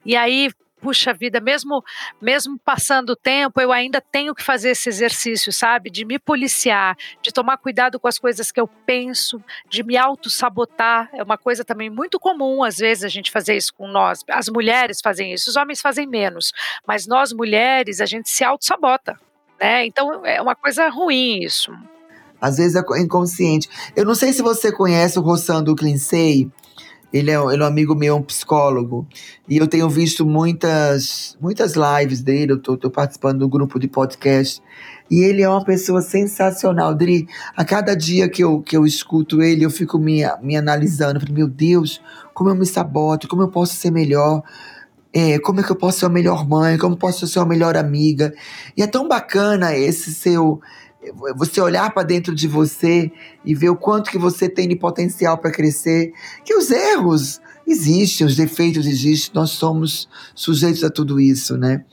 E aí puxa vida, mesmo mesmo passando o tempo, eu ainda tenho que fazer esse exercício, sabe? De me policiar, de tomar cuidado com as coisas que eu penso, de me auto-sabotar. É uma coisa também muito comum, às vezes, a gente fazer isso com nós. As mulheres fazem isso, os homens fazem menos. Mas nós, mulheres, a gente se auto-sabota. Né? Então é uma coisa ruim isso. Às vezes é inconsciente. Eu não sei se você conhece o Rossando Clincei. Ele é, ele é um amigo meu, um psicólogo. E eu tenho visto muitas, muitas lives dele. Eu tô participando do grupo de podcast. E ele é uma pessoa sensacional. Dri, a cada dia que eu, que eu escuto ele, eu fico me, me analisando. Eu falo, meu Deus, como eu me saboto, como eu posso ser melhor. É, como é que eu posso ser a melhor mãe, como posso ser a melhor amiga. E é tão bacana esse seu você olhar para dentro de você e ver o quanto que você tem de potencial para crescer, que os erros existem, os defeitos existem, nós somos sujeitos a tudo isso, né?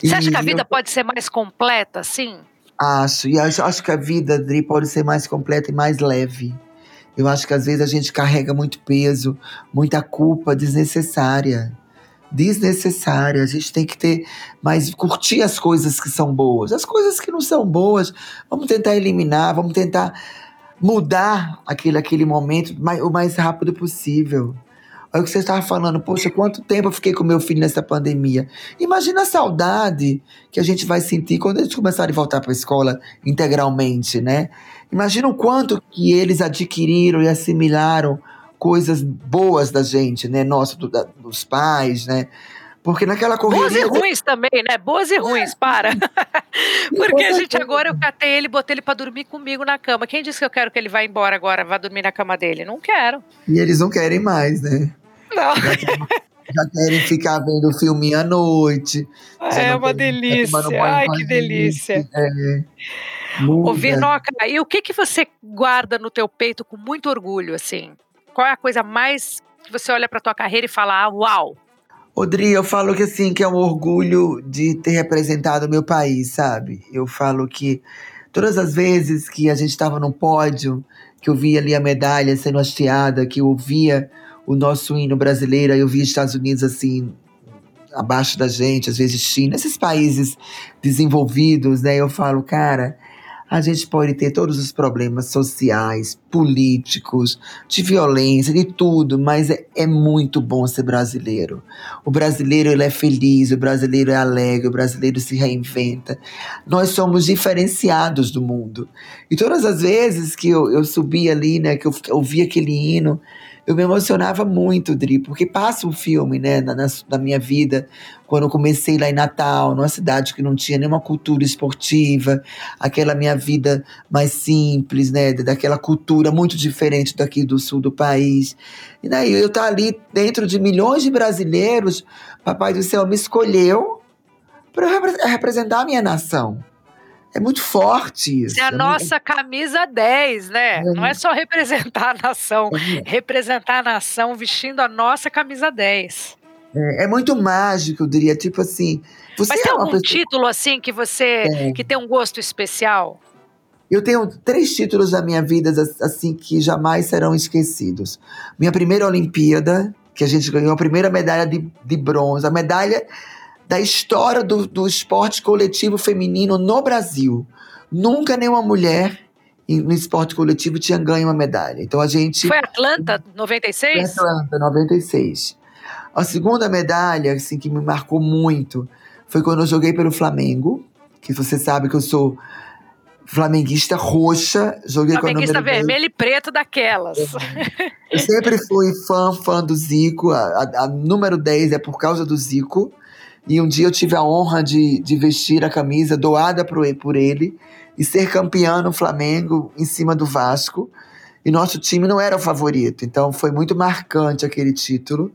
Você acha que a vida eu, pode ser mais completa, assim? Acho, e acho, acho que a vida, Adri, pode ser mais completa e mais leve. Eu acho que às vezes a gente carrega muito peso, muita culpa desnecessária desnecessária. A gente tem que ter mais curtir as coisas que são boas. As coisas que não são boas, vamos tentar eliminar, vamos tentar mudar aquele, aquele momento o mais rápido possível. Olha o que você estava falando, poxa, quanto tempo eu fiquei com meu filho nessa pandemia. Imagina a saudade que a gente vai sentir quando eles começarem a voltar para a escola integralmente, né? Imagina o quanto que eles adquiriram e assimilaram coisas boas da gente, né? Nossa, do, da, dos pais, né? Porque naquela correria... Boas e ruins também, né? Boas e ruins, para. <laughs> Porque a gente agora, eu catei ele, botei ele para dormir comigo na cama. Quem disse que eu quero que ele vá embora agora, vá dormir na cama dele? Não quero. E eles não querem mais, né? Não. já querem ficar vendo o filme à noite. É uma delícia. Ai, que delícia. É, Ô, Vinoca, e o que, que você guarda no teu peito com muito orgulho, assim? Qual é a coisa mais que você olha para tua carreira e fala, ah, uau? Odri, eu falo que assim, que é um orgulho de ter representado o meu país, sabe? Eu falo que todas as vezes que a gente estava no pódio, que eu via ali a medalha sendo hasteada, que eu via o nosso hino brasileiro, eu via Estados Unidos assim, abaixo da gente, às vezes China, esses países desenvolvidos, né? Eu falo, cara, a gente pode ter todos os problemas sociais, políticos, de violência, de tudo, mas é, é, muito bom ser brasileiro. O brasileiro ele é feliz, o brasileiro é alegre, o brasileiro se reinventa. Nós somos diferenciados do mundo. E todas as vezes que eu, eu subi ali, né, que eu ouvi aquele hino, eu me emocionava muito, Dri, porque passa um filme, né, na, na, minha vida, quando eu comecei lá em Natal, numa cidade que não tinha nenhuma cultura esportiva, aquela minha vida mais simples, né, daquela cultura muito diferente daqui do sul do país. E daí eu estar tá ali dentro de milhões de brasileiros, Papai do Céu me escolheu para representar a minha nação. É muito forte isso. É a nossa camisa 10, né? É. Não é só representar a nação, é. representar a nação vestindo a nossa camisa 10. É, é muito mágico, eu diria, tipo assim. Mas tem é algum pessoa... título assim que você que tem um gosto especial? Eu tenho três títulos da minha vida assim que jamais serão esquecidos. Minha primeira Olimpíada, que a gente ganhou a primeira medalha de, de bronze, a medalha da história do, do esporte coletivo feminino no Brasil. Nunca nenhuma mulher no esporte coletivo tinha ganho uma medalha. Então a gente. Foi Atlanta 96? Foi Atlanta 96. A segunda medalha, assim, que me marcou muito foi quando eu joguei pelo Flamengo, que você sabe que eu sou flamenguista roxa, joguei flamenguista com a vermelho e preto daquelas. Eu sempre fui fã, fã do Zico, a, a, a número 10 é por causa do Zico. E um dia eu tive a honra de, de vestir a camisa doada por, por ele e ser campeão no Flamengo em cima do Vasco. E nosso time não era o favorito, então foi muito marcante aquele título.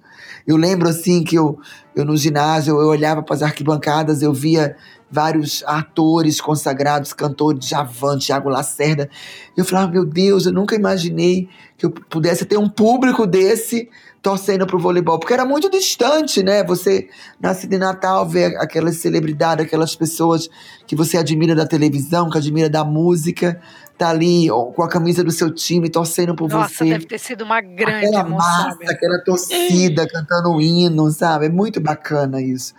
Eu lembro assim que eu, eu no ginásio eu olhava para as arquibancadas, eu via vários atores consagrados, cantores, Javan, Tiago Lacerda. Eu falava, meu Deus, eu nunca imaginei que eu pudesse ter um público desse torcendo pro voleibol, porque era muito distante, né? Você nasce de Natal, ver aquelas celebridades, aquelas pessoas que você admira da televisão, que admira da música, tá ali com a camisa do seu time, torcendo por Nossa, você. Nossa, deve ter sido uma grande aquela emoção. Massa, aquela torcida cantando o hino, sabe? É muito bacana isso.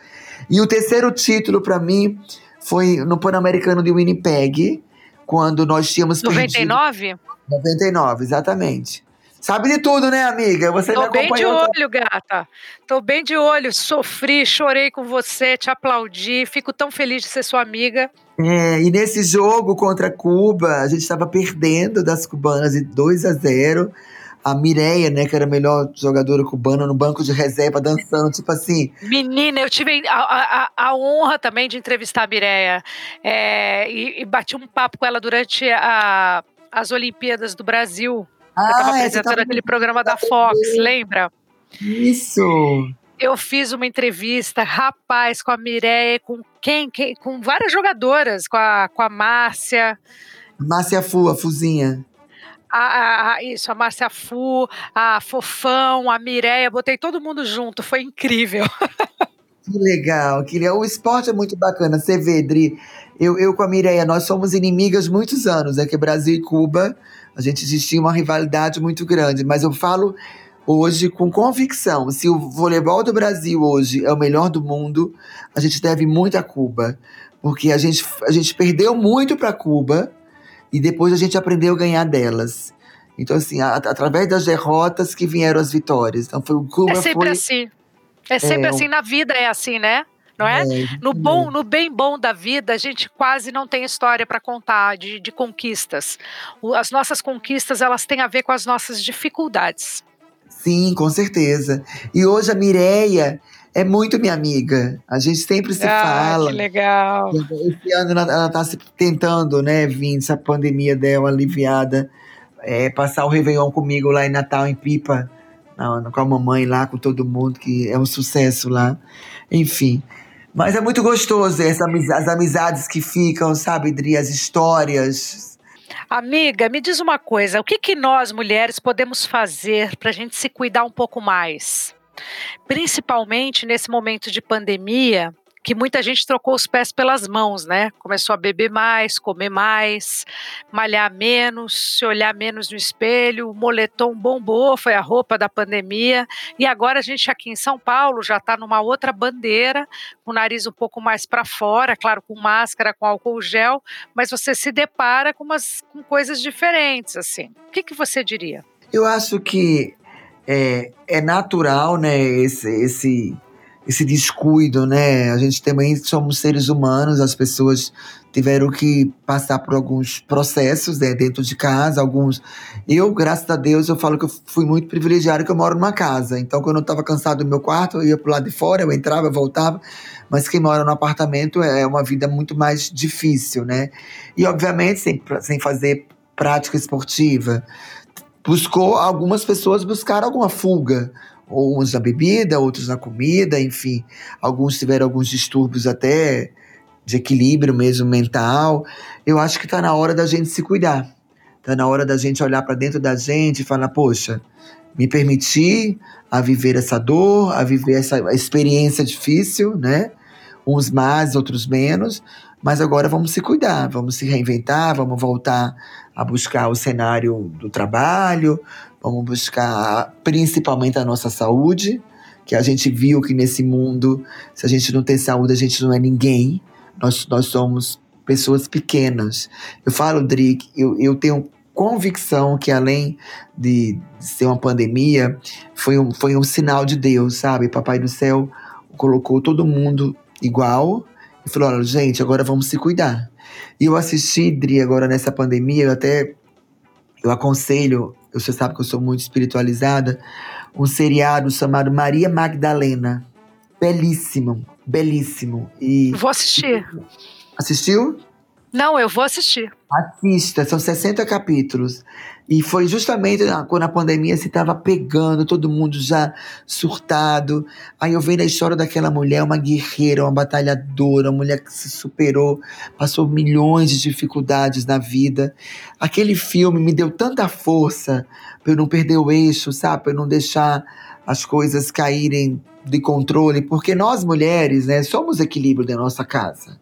E o terceiro título para mim foi no Pan-Americano de Winnipeg, quando nós tínhamos 99? perdido... 99, exatamente. Sabe de tudo, né, amiga? Você Tô bem de olho, gata. Tô bem de olho. Sofri, chorei com você, te aplaudi. Fico tão feliz de ser sua amiga. É, e nesse jogo contra Cuba, a gente estava perdendo das cubanas de 2 a 0 a Mireia, né, que era a melhor jogadora cubana no banco de reserva, dançando, tipo assim. Menina, eu tive a, a, a honra também de entrevistar a Mireia é, e, e, bati um papo com ela durante a, as Olimpíadas do Brasil. Ah, eu estava apresentando aquele programa da Fox, lembra? Isso! Eu fiz uma entrevista, rapaz, com a Mireia, com quem, quem? Com várias jogadoras, com a, com a Márcia. Márcia Fu, a Fuzinha. A, a, isso, a Márcia Fu, a Fofão, a Mireia, botei todo mundo junto, foi incrível. <laughs> Que legal, que. O esporte é muito bacana. Você vê, Dri, eu, eu com a Mireia, nós somos inimigas muitos anos, é que Brasil e Cuba a gente existia uma rivalidade muito grande, mas eu falo hoje com convicção: se o voleibol do Brasil hoje é o melhor do mundo, a gente deve muito a Cuba, porque a gente, a gente perdeu muito para Cuba e depois a gente aprendeu a ganhar delas. Então, assim, a, através das derrotas que vieram as vitórias. Então, foi o Cuba. É sempre foi, assim. É sempre é, assim na vida, é assim, né? Não é? é no bom, no bem bom da vida, a gente quase não tem história para contar de, de conquistas. As nossas conquistas elas têm a ver com as nossas dificuldades. Sim, com certeza. E hoje a Mireia é muito minha amiga. A gente sempre se ah, fala. Que legal. Esse ano ela está se tentando, né, vir essa pandemia dela aliviada, é, passar o Réveillon comigo lá em Natal, em Pipa com a mamãe lá, com todo mundo, que é um sucesso lá. Enfim. Mas é muito gostoso essa, as amizades que ficam, sabe, Dri, as histórias. Amiga, me diz uma coisa: o que, que nós mulheres podemos fazer para a gente se cuidar um pouco mais? Principalmente nesse momento de pandemia, que muita gente trocou os pés pelas mãos, né? Começou a beber mais, comer mais, malhar menos, se olhar menos no espelho, o moletom bombou, foi a roupa da pandemia. E agora a gente aqui em São Paulo já está numa outra bandeira, com o nariz um pouco mais para fora, claro, com máscara, com álcool gel, mas você se depara com, umas, com coisas diferentes, assim. O que, que você diria? Eu acho que é, é natural, né, esse, esse esse descuido, né? A gente também somos seres humanos, as pessoas tiveram que passar por alguns processos né, dentro de casa, alguns. Eu, graças a Deus, eu falo que eu fui muito privilegiado que eu moro numa casa. Então, quando eu estava cansado do meu quarto, eu ia pro lado de fora, eu entrava, eu voltava. Mas quem mora no apartamento é uma vida muito mais difícil, né? E, obviamente, sem, sem fazer prática esportiva. Buscou, algumas pessoas buscaram alguma fuga, uns na bebida, outros na comida, enfim. Alguns tiveram alguns distúrbios até de equilíbrio mesmo mental. Eu acho que está na hora da gente se cuidar. Está na hora da gente olhar para dentro da gente e falar: poxa, me permitir a viver essa dor, a viver essa experiência difícil, né? Uns mais, outros menos, mas agora vamos se cuidar, vamos se reinventar, vamos voltar a buscar o cenário do trabalho, Vamos buscar principalmente a nossa saúde, que a gente viu que nesse mundo, se a gente não tem saúde, a gente não é ninguém. Nós, nós somos pessoas pequenas. Eu falo, Drick, eu, eu tenho convicção que além de ser uma pandemia, foi um, foi um sinal de Deus, sabe? Papai do céu colocou todo mundo igual e falou: olha, gente, agora vamos se cuidar. E eu assisti, Dri, agora nessa pandemia, eu até eu aconselho você sabe que eu sou muito espiritualizada, um seriado chamado Maria Magdalena. Belíssimo, belíssimo. E Vou assistir. Assistiu? Não, eu vou assistir. Assista, são 60 capítulos. E foi justamente quando a pandemia se estava pegando, todo mundo já surtado. Aí eu vendo a história daquela mulher, uma guerreira, uma batalhadora, uma mulher que se superou, passou milhões de dificuldades na vida. Aquele filme me deu tanta força para eu não perder o eixo, sabe? Para eu não deixar as coisas caírem de controle, porque nós mulheres, né, somos equilíbrio da nossa casa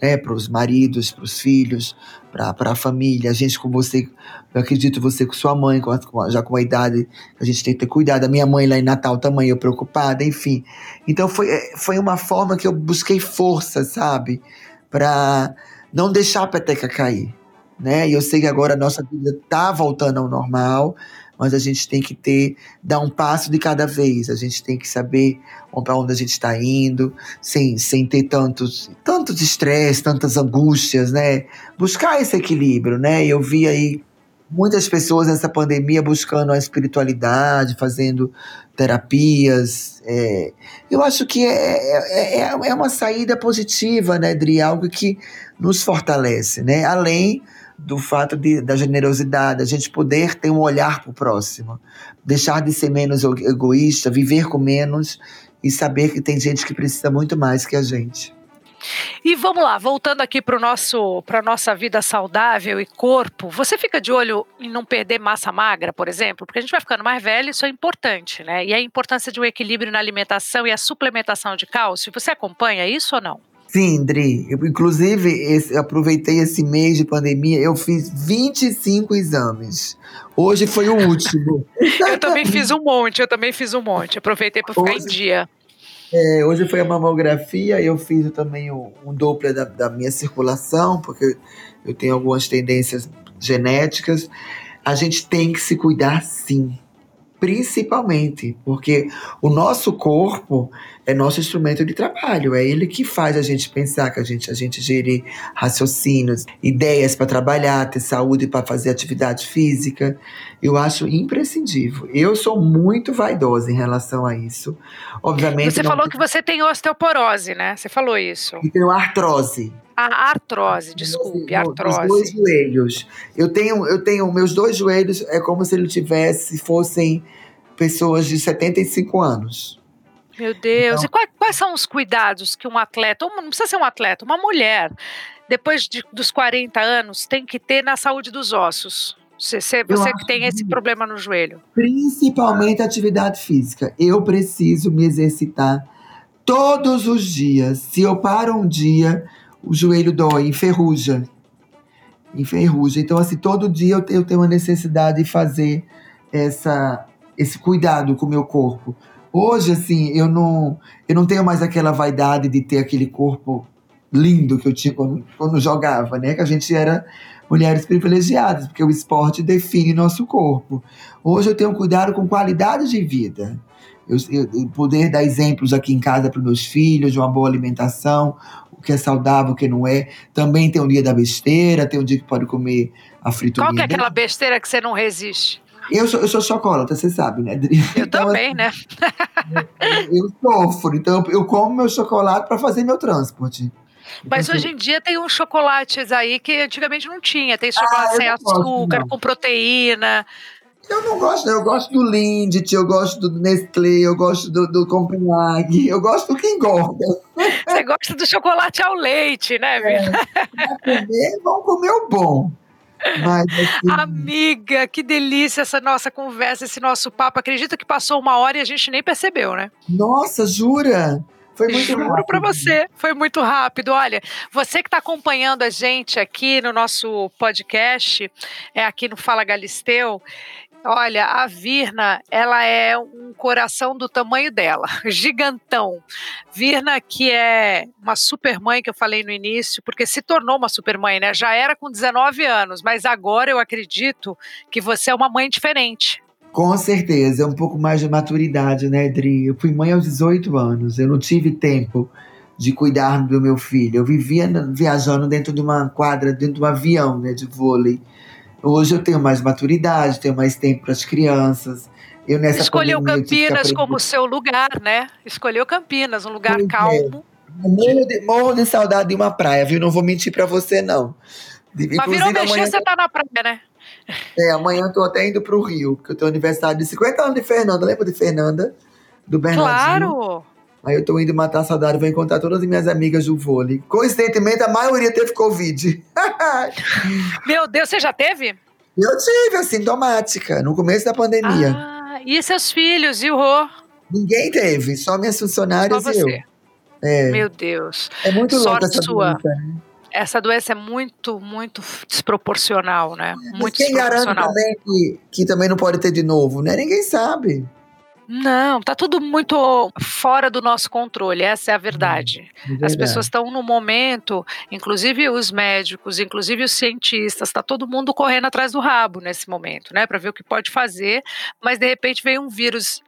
né, para os maridos, para os filhos, para a família. A gente com você, eu acredito você com sua mãe, com a, já com a idade, a gente tem que ter cuidado. A minha mãe lá em Natal também, eu preocupada, enfim. Então foi, é, foi uma forma que eu busquei força, sabe, para não deixar a peteca cair. Né? E eu sei que agora a nossa vida está voltando ao normal, mas a gente tem que ter, dar um passo de cada vez. A gente tem que saber para onde a gente está indo, sem, sem ter tantos, tantos estresse, tantas angústias, né? Buscar esse equilíbrio, né? Eu vi aí muitas pessoas nessa pandemia buscando a espiritualidade, fazendo terapias. É, eu acho que é, é, é, é uma saída positiva, né, Dri? Algo que nos fortalece, né? Além do fato de, da generosidade, a gente poder ter um olhar para o próximo, deixar de ser menos egoísta, viver com menos e saber que tem gente que precisa muito mais que a gente. E vamos lá, voltando aqui para nosso para nossa vida saudável e corpo, você fica de olho em não perder massa magra, por exemplo, porque a gente vai ficando mais velho, isso é importante, né? E a importância de um equilíbrio na alimentação e a suplementação de cálcio, você acompanha isso ou não? Sim, Dri. Eu, inclusive, esse, aproveitei esse mês de pandemia, eu fiz 25 exames. Hoje foi o último. <laughs> eu também fiz um monte, eu também fiz um monte. Aproveitei para ficar hoje, em dia. É, hoje foi a mamografia, eu fiz também um, um da, da minha circulação, porque eu tenho algumas tendências genéticas. A gente tem que se cuidar sim principalmente, porque o nosso corpo é nosso instrumento de trabalho, é ele que faz a gente pensar, que a gente, a gente gerir raciocínios, ideias para trabalhar, ter saúde para fazer atividade física. Eu acho imprescindível. Eu sou muito vaidosa em relação a isso. Obviamente. Você falou que você tem osteoporose, né? Você falou isso. E tenho artrose. A artrose, desculpe, artrose. Os dois joelhos. Eu tenho, eu tenho meus dois joelhos, é como se ele tivesse, fossem pessoas de 75 anos. Meu Deus, então, e quais, quais, são os cuidados que um atleta, ou não precisa ser um atleta, uma mulher, depois de, dos 40 anos, tem que ter na saúde dos ossos? Você, você que tem esse problema no joelho. Principalmente atividade física. Eu preciso me exercitar todos os dias. Se eu paro um dia, o joelho dói, enferruja. Enferruja. Então, assim, todo dia eu tenho, eu tenho uma necessidade de fazer essa, esse cuidado com o meu corpo. Hoje, assim, eu não, eu não tenho mais aquela vaidade de ter aquele corpo lindo que eu tinha quando, quando jogava, né? Que a gente era mulheres privilegiadas, porque o esporte define nosso corpo. Hoje eu tenho cuidado com qualidade de vida. Eu, eu poder dar exemplos aqui em casa para meus filhos de uma boa alimentação, o que é saudável, o que não é. Também tem o dia da besteira, tem o dia que pode comer a friturinha. Qual que é aquela besteira que você não resiste? Eu sou, eu sou chocolate, você sabe, né, Adri? Eu <laughs> então, também, assim, né? eu, eu sofro, então eu como meu chocolate para fazer meu transporte. Mas hoje em dia tem uns chocolates aí que antigamente não tinha. Tem chocolate ah, sem açúcar, gosto, com proteína. Eu não gosto, eu gosto do Lindt, eu gosto do Nestlé, eu gosto do, do Copenhague, eu gosto do que engorda. Você gosta do chocolate ao leite, né, Vila? É, comer, vamos comer o bom. Mas, assim... Amiga, que delícia essa nossa conversa, esse nosso papo. Acredito que passou uma hora e a gente nem percebeu, né? Nossa, jura? Foi muito Juro rápido. para você, foi muito rápido. Olha, você que está acompanhando a gente aqui no nosso podcast, é aqui no Fala Galisteu, Olha, a Virna, ela é um coração do tamanho dela, <laughs> gigantão. Virna, que é uma super mãe que eu falei no início, porque se tornou uma super mãe, né? Já era com 19 anos, mas agora eu acredito que você é uma mãe diferente. Com certeza, é um pouco mais de maturidade, né, Dri? Eu fui mãe aos 18 anos, eu não tive tempo de cuidar do meu filho. Eu vivia viajando dentro de uma quadra, dentro de um avião, né, de vôlei. Hoje eu tenho mais maturidade, tenho mais tempo para as crianças. Eu nessa Escolheu Campinas como seu lugar, né? Escolheu Campinas, um lugar pois é. calmo. É. Morro, de, morro de saudade de uma praia, viu? Não vou mentir para você, não. Mas virou mexer, você tá na praia, né? É, amanhã eu tô até indo pro Rio, porque eu tenho aniversário de 50 anos de Fernanda. Lembra de Fernanda? Do Bernardinho? Claro! Aí eu tô indo matar a saudade, vou encontrar todas as minhas amigas do vôlei. Coincidentemente, a maioria teve Covid. <laughs> Meu Deus, você já teve? Eu tive, assintomática, no começo da pandemia. Ah, e seus filhos, e o Rô? Ninguém teve, só minhas funcionárias só e eu. É. Meu Deus. É muito louco essa sua. Doença, né? essa doença é muito, muito desproporcional, né? Muito quem garante também que, que também não pode ter de novo, né? Ninguém sabe. Não, tá tudo muito fora do nosso controle, essa é a verdade. É As pessoas estão no momento, inclusive os médicos, inclusive os cientistas, está todo mundo correndo atrás do rabo nesse momento, né, para ver o que pode fazer, mas de repente veio um vírus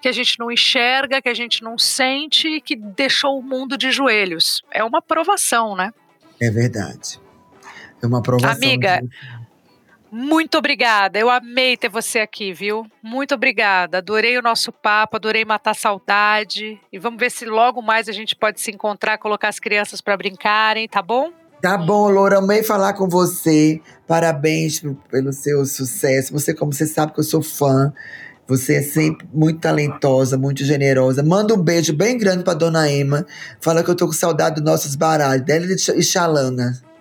que a gente não enxerga, que a gente não sente, que deixou o mundo de joelhos. É uma provação, né? É verdade. É uma provação. Amiga, de... muito obrigada. Eu amei ter você aqui, viu? Muito obrigada. Adorei o nosso papo, adorei matar saudade. E vamos ver se logo mais a gente pode se encontrar, colocar as crianças para brincarem, tá bom? Tá bom, Loura, amei falar com você. Parabéns pelo seu sucesso. Você, como você sabe que eu sou fã. Você é sempre muito talentosa, muito generosa. Manda um beijo bem grande pra dona Emma. Fala que eu tô com saudade dos nossos baralhos, dela e Xalana.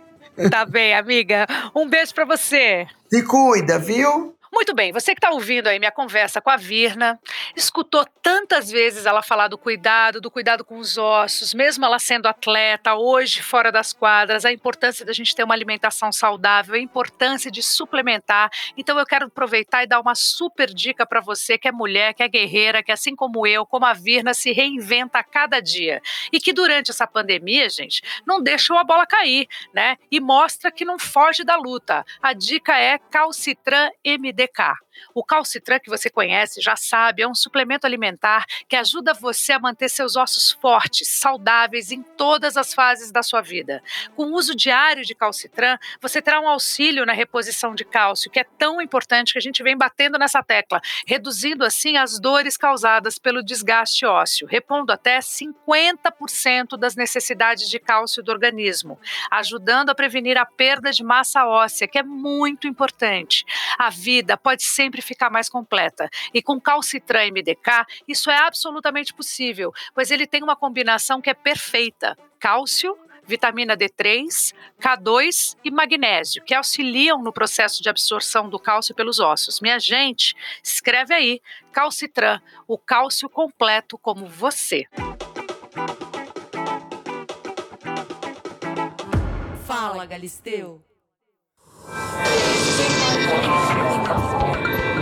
Tá bem, amiga. Um beijo pra você. Se cuida, viu? Muito bem, você que está ouvindo aí minha conversa com a Virna, escutou tantas vezes ela falar do cuidado, do cuidado com os ossos, mesmo ela sendo atleta, hoje fora das quadras, a importância da gente ter uma alimentação saudável, a importância de suplementar. Então eu quero aproveitar e dar uma super dica para você que é mulher, que é guerreira, que assim como eu, como a Virna, se reinventa a cada dia. E que durante essa pandemia, gente, não deixou a bola cair, né? E mostra que não foge da luta. A dica é Calcitran MD DK. O calcitran que você conhece, já sabe, é um suplemento alimentar que ajuda você a manter seus ossos fortes, saudáveis em todas as fases da sua vida. Com o uso diário de calcitran, você terá um auxílio na reposição de cálcio, que é tão importante que a gente vem batendo nessa tecla, reduzindo assim as dores causadas pelo desgaste ósseo, repondo até 50% das necessidades de cálcio do organismo, ajudando a prevenir a perda de massa óssea, que é muito importante. A vida pode sempre ficar mais completa. E com Calcitran MDK, isso é absolutamente possível, pois ele tem uma combinação que é perfeita: cálcio, vitamina D3, K2 e magnésio, que auxiliam no processo de absorção do cálcio pelos ossos. Minha gente, escreve aí, Calcitran, o cálcio completo como você. Fala, Galisteu. いいかも。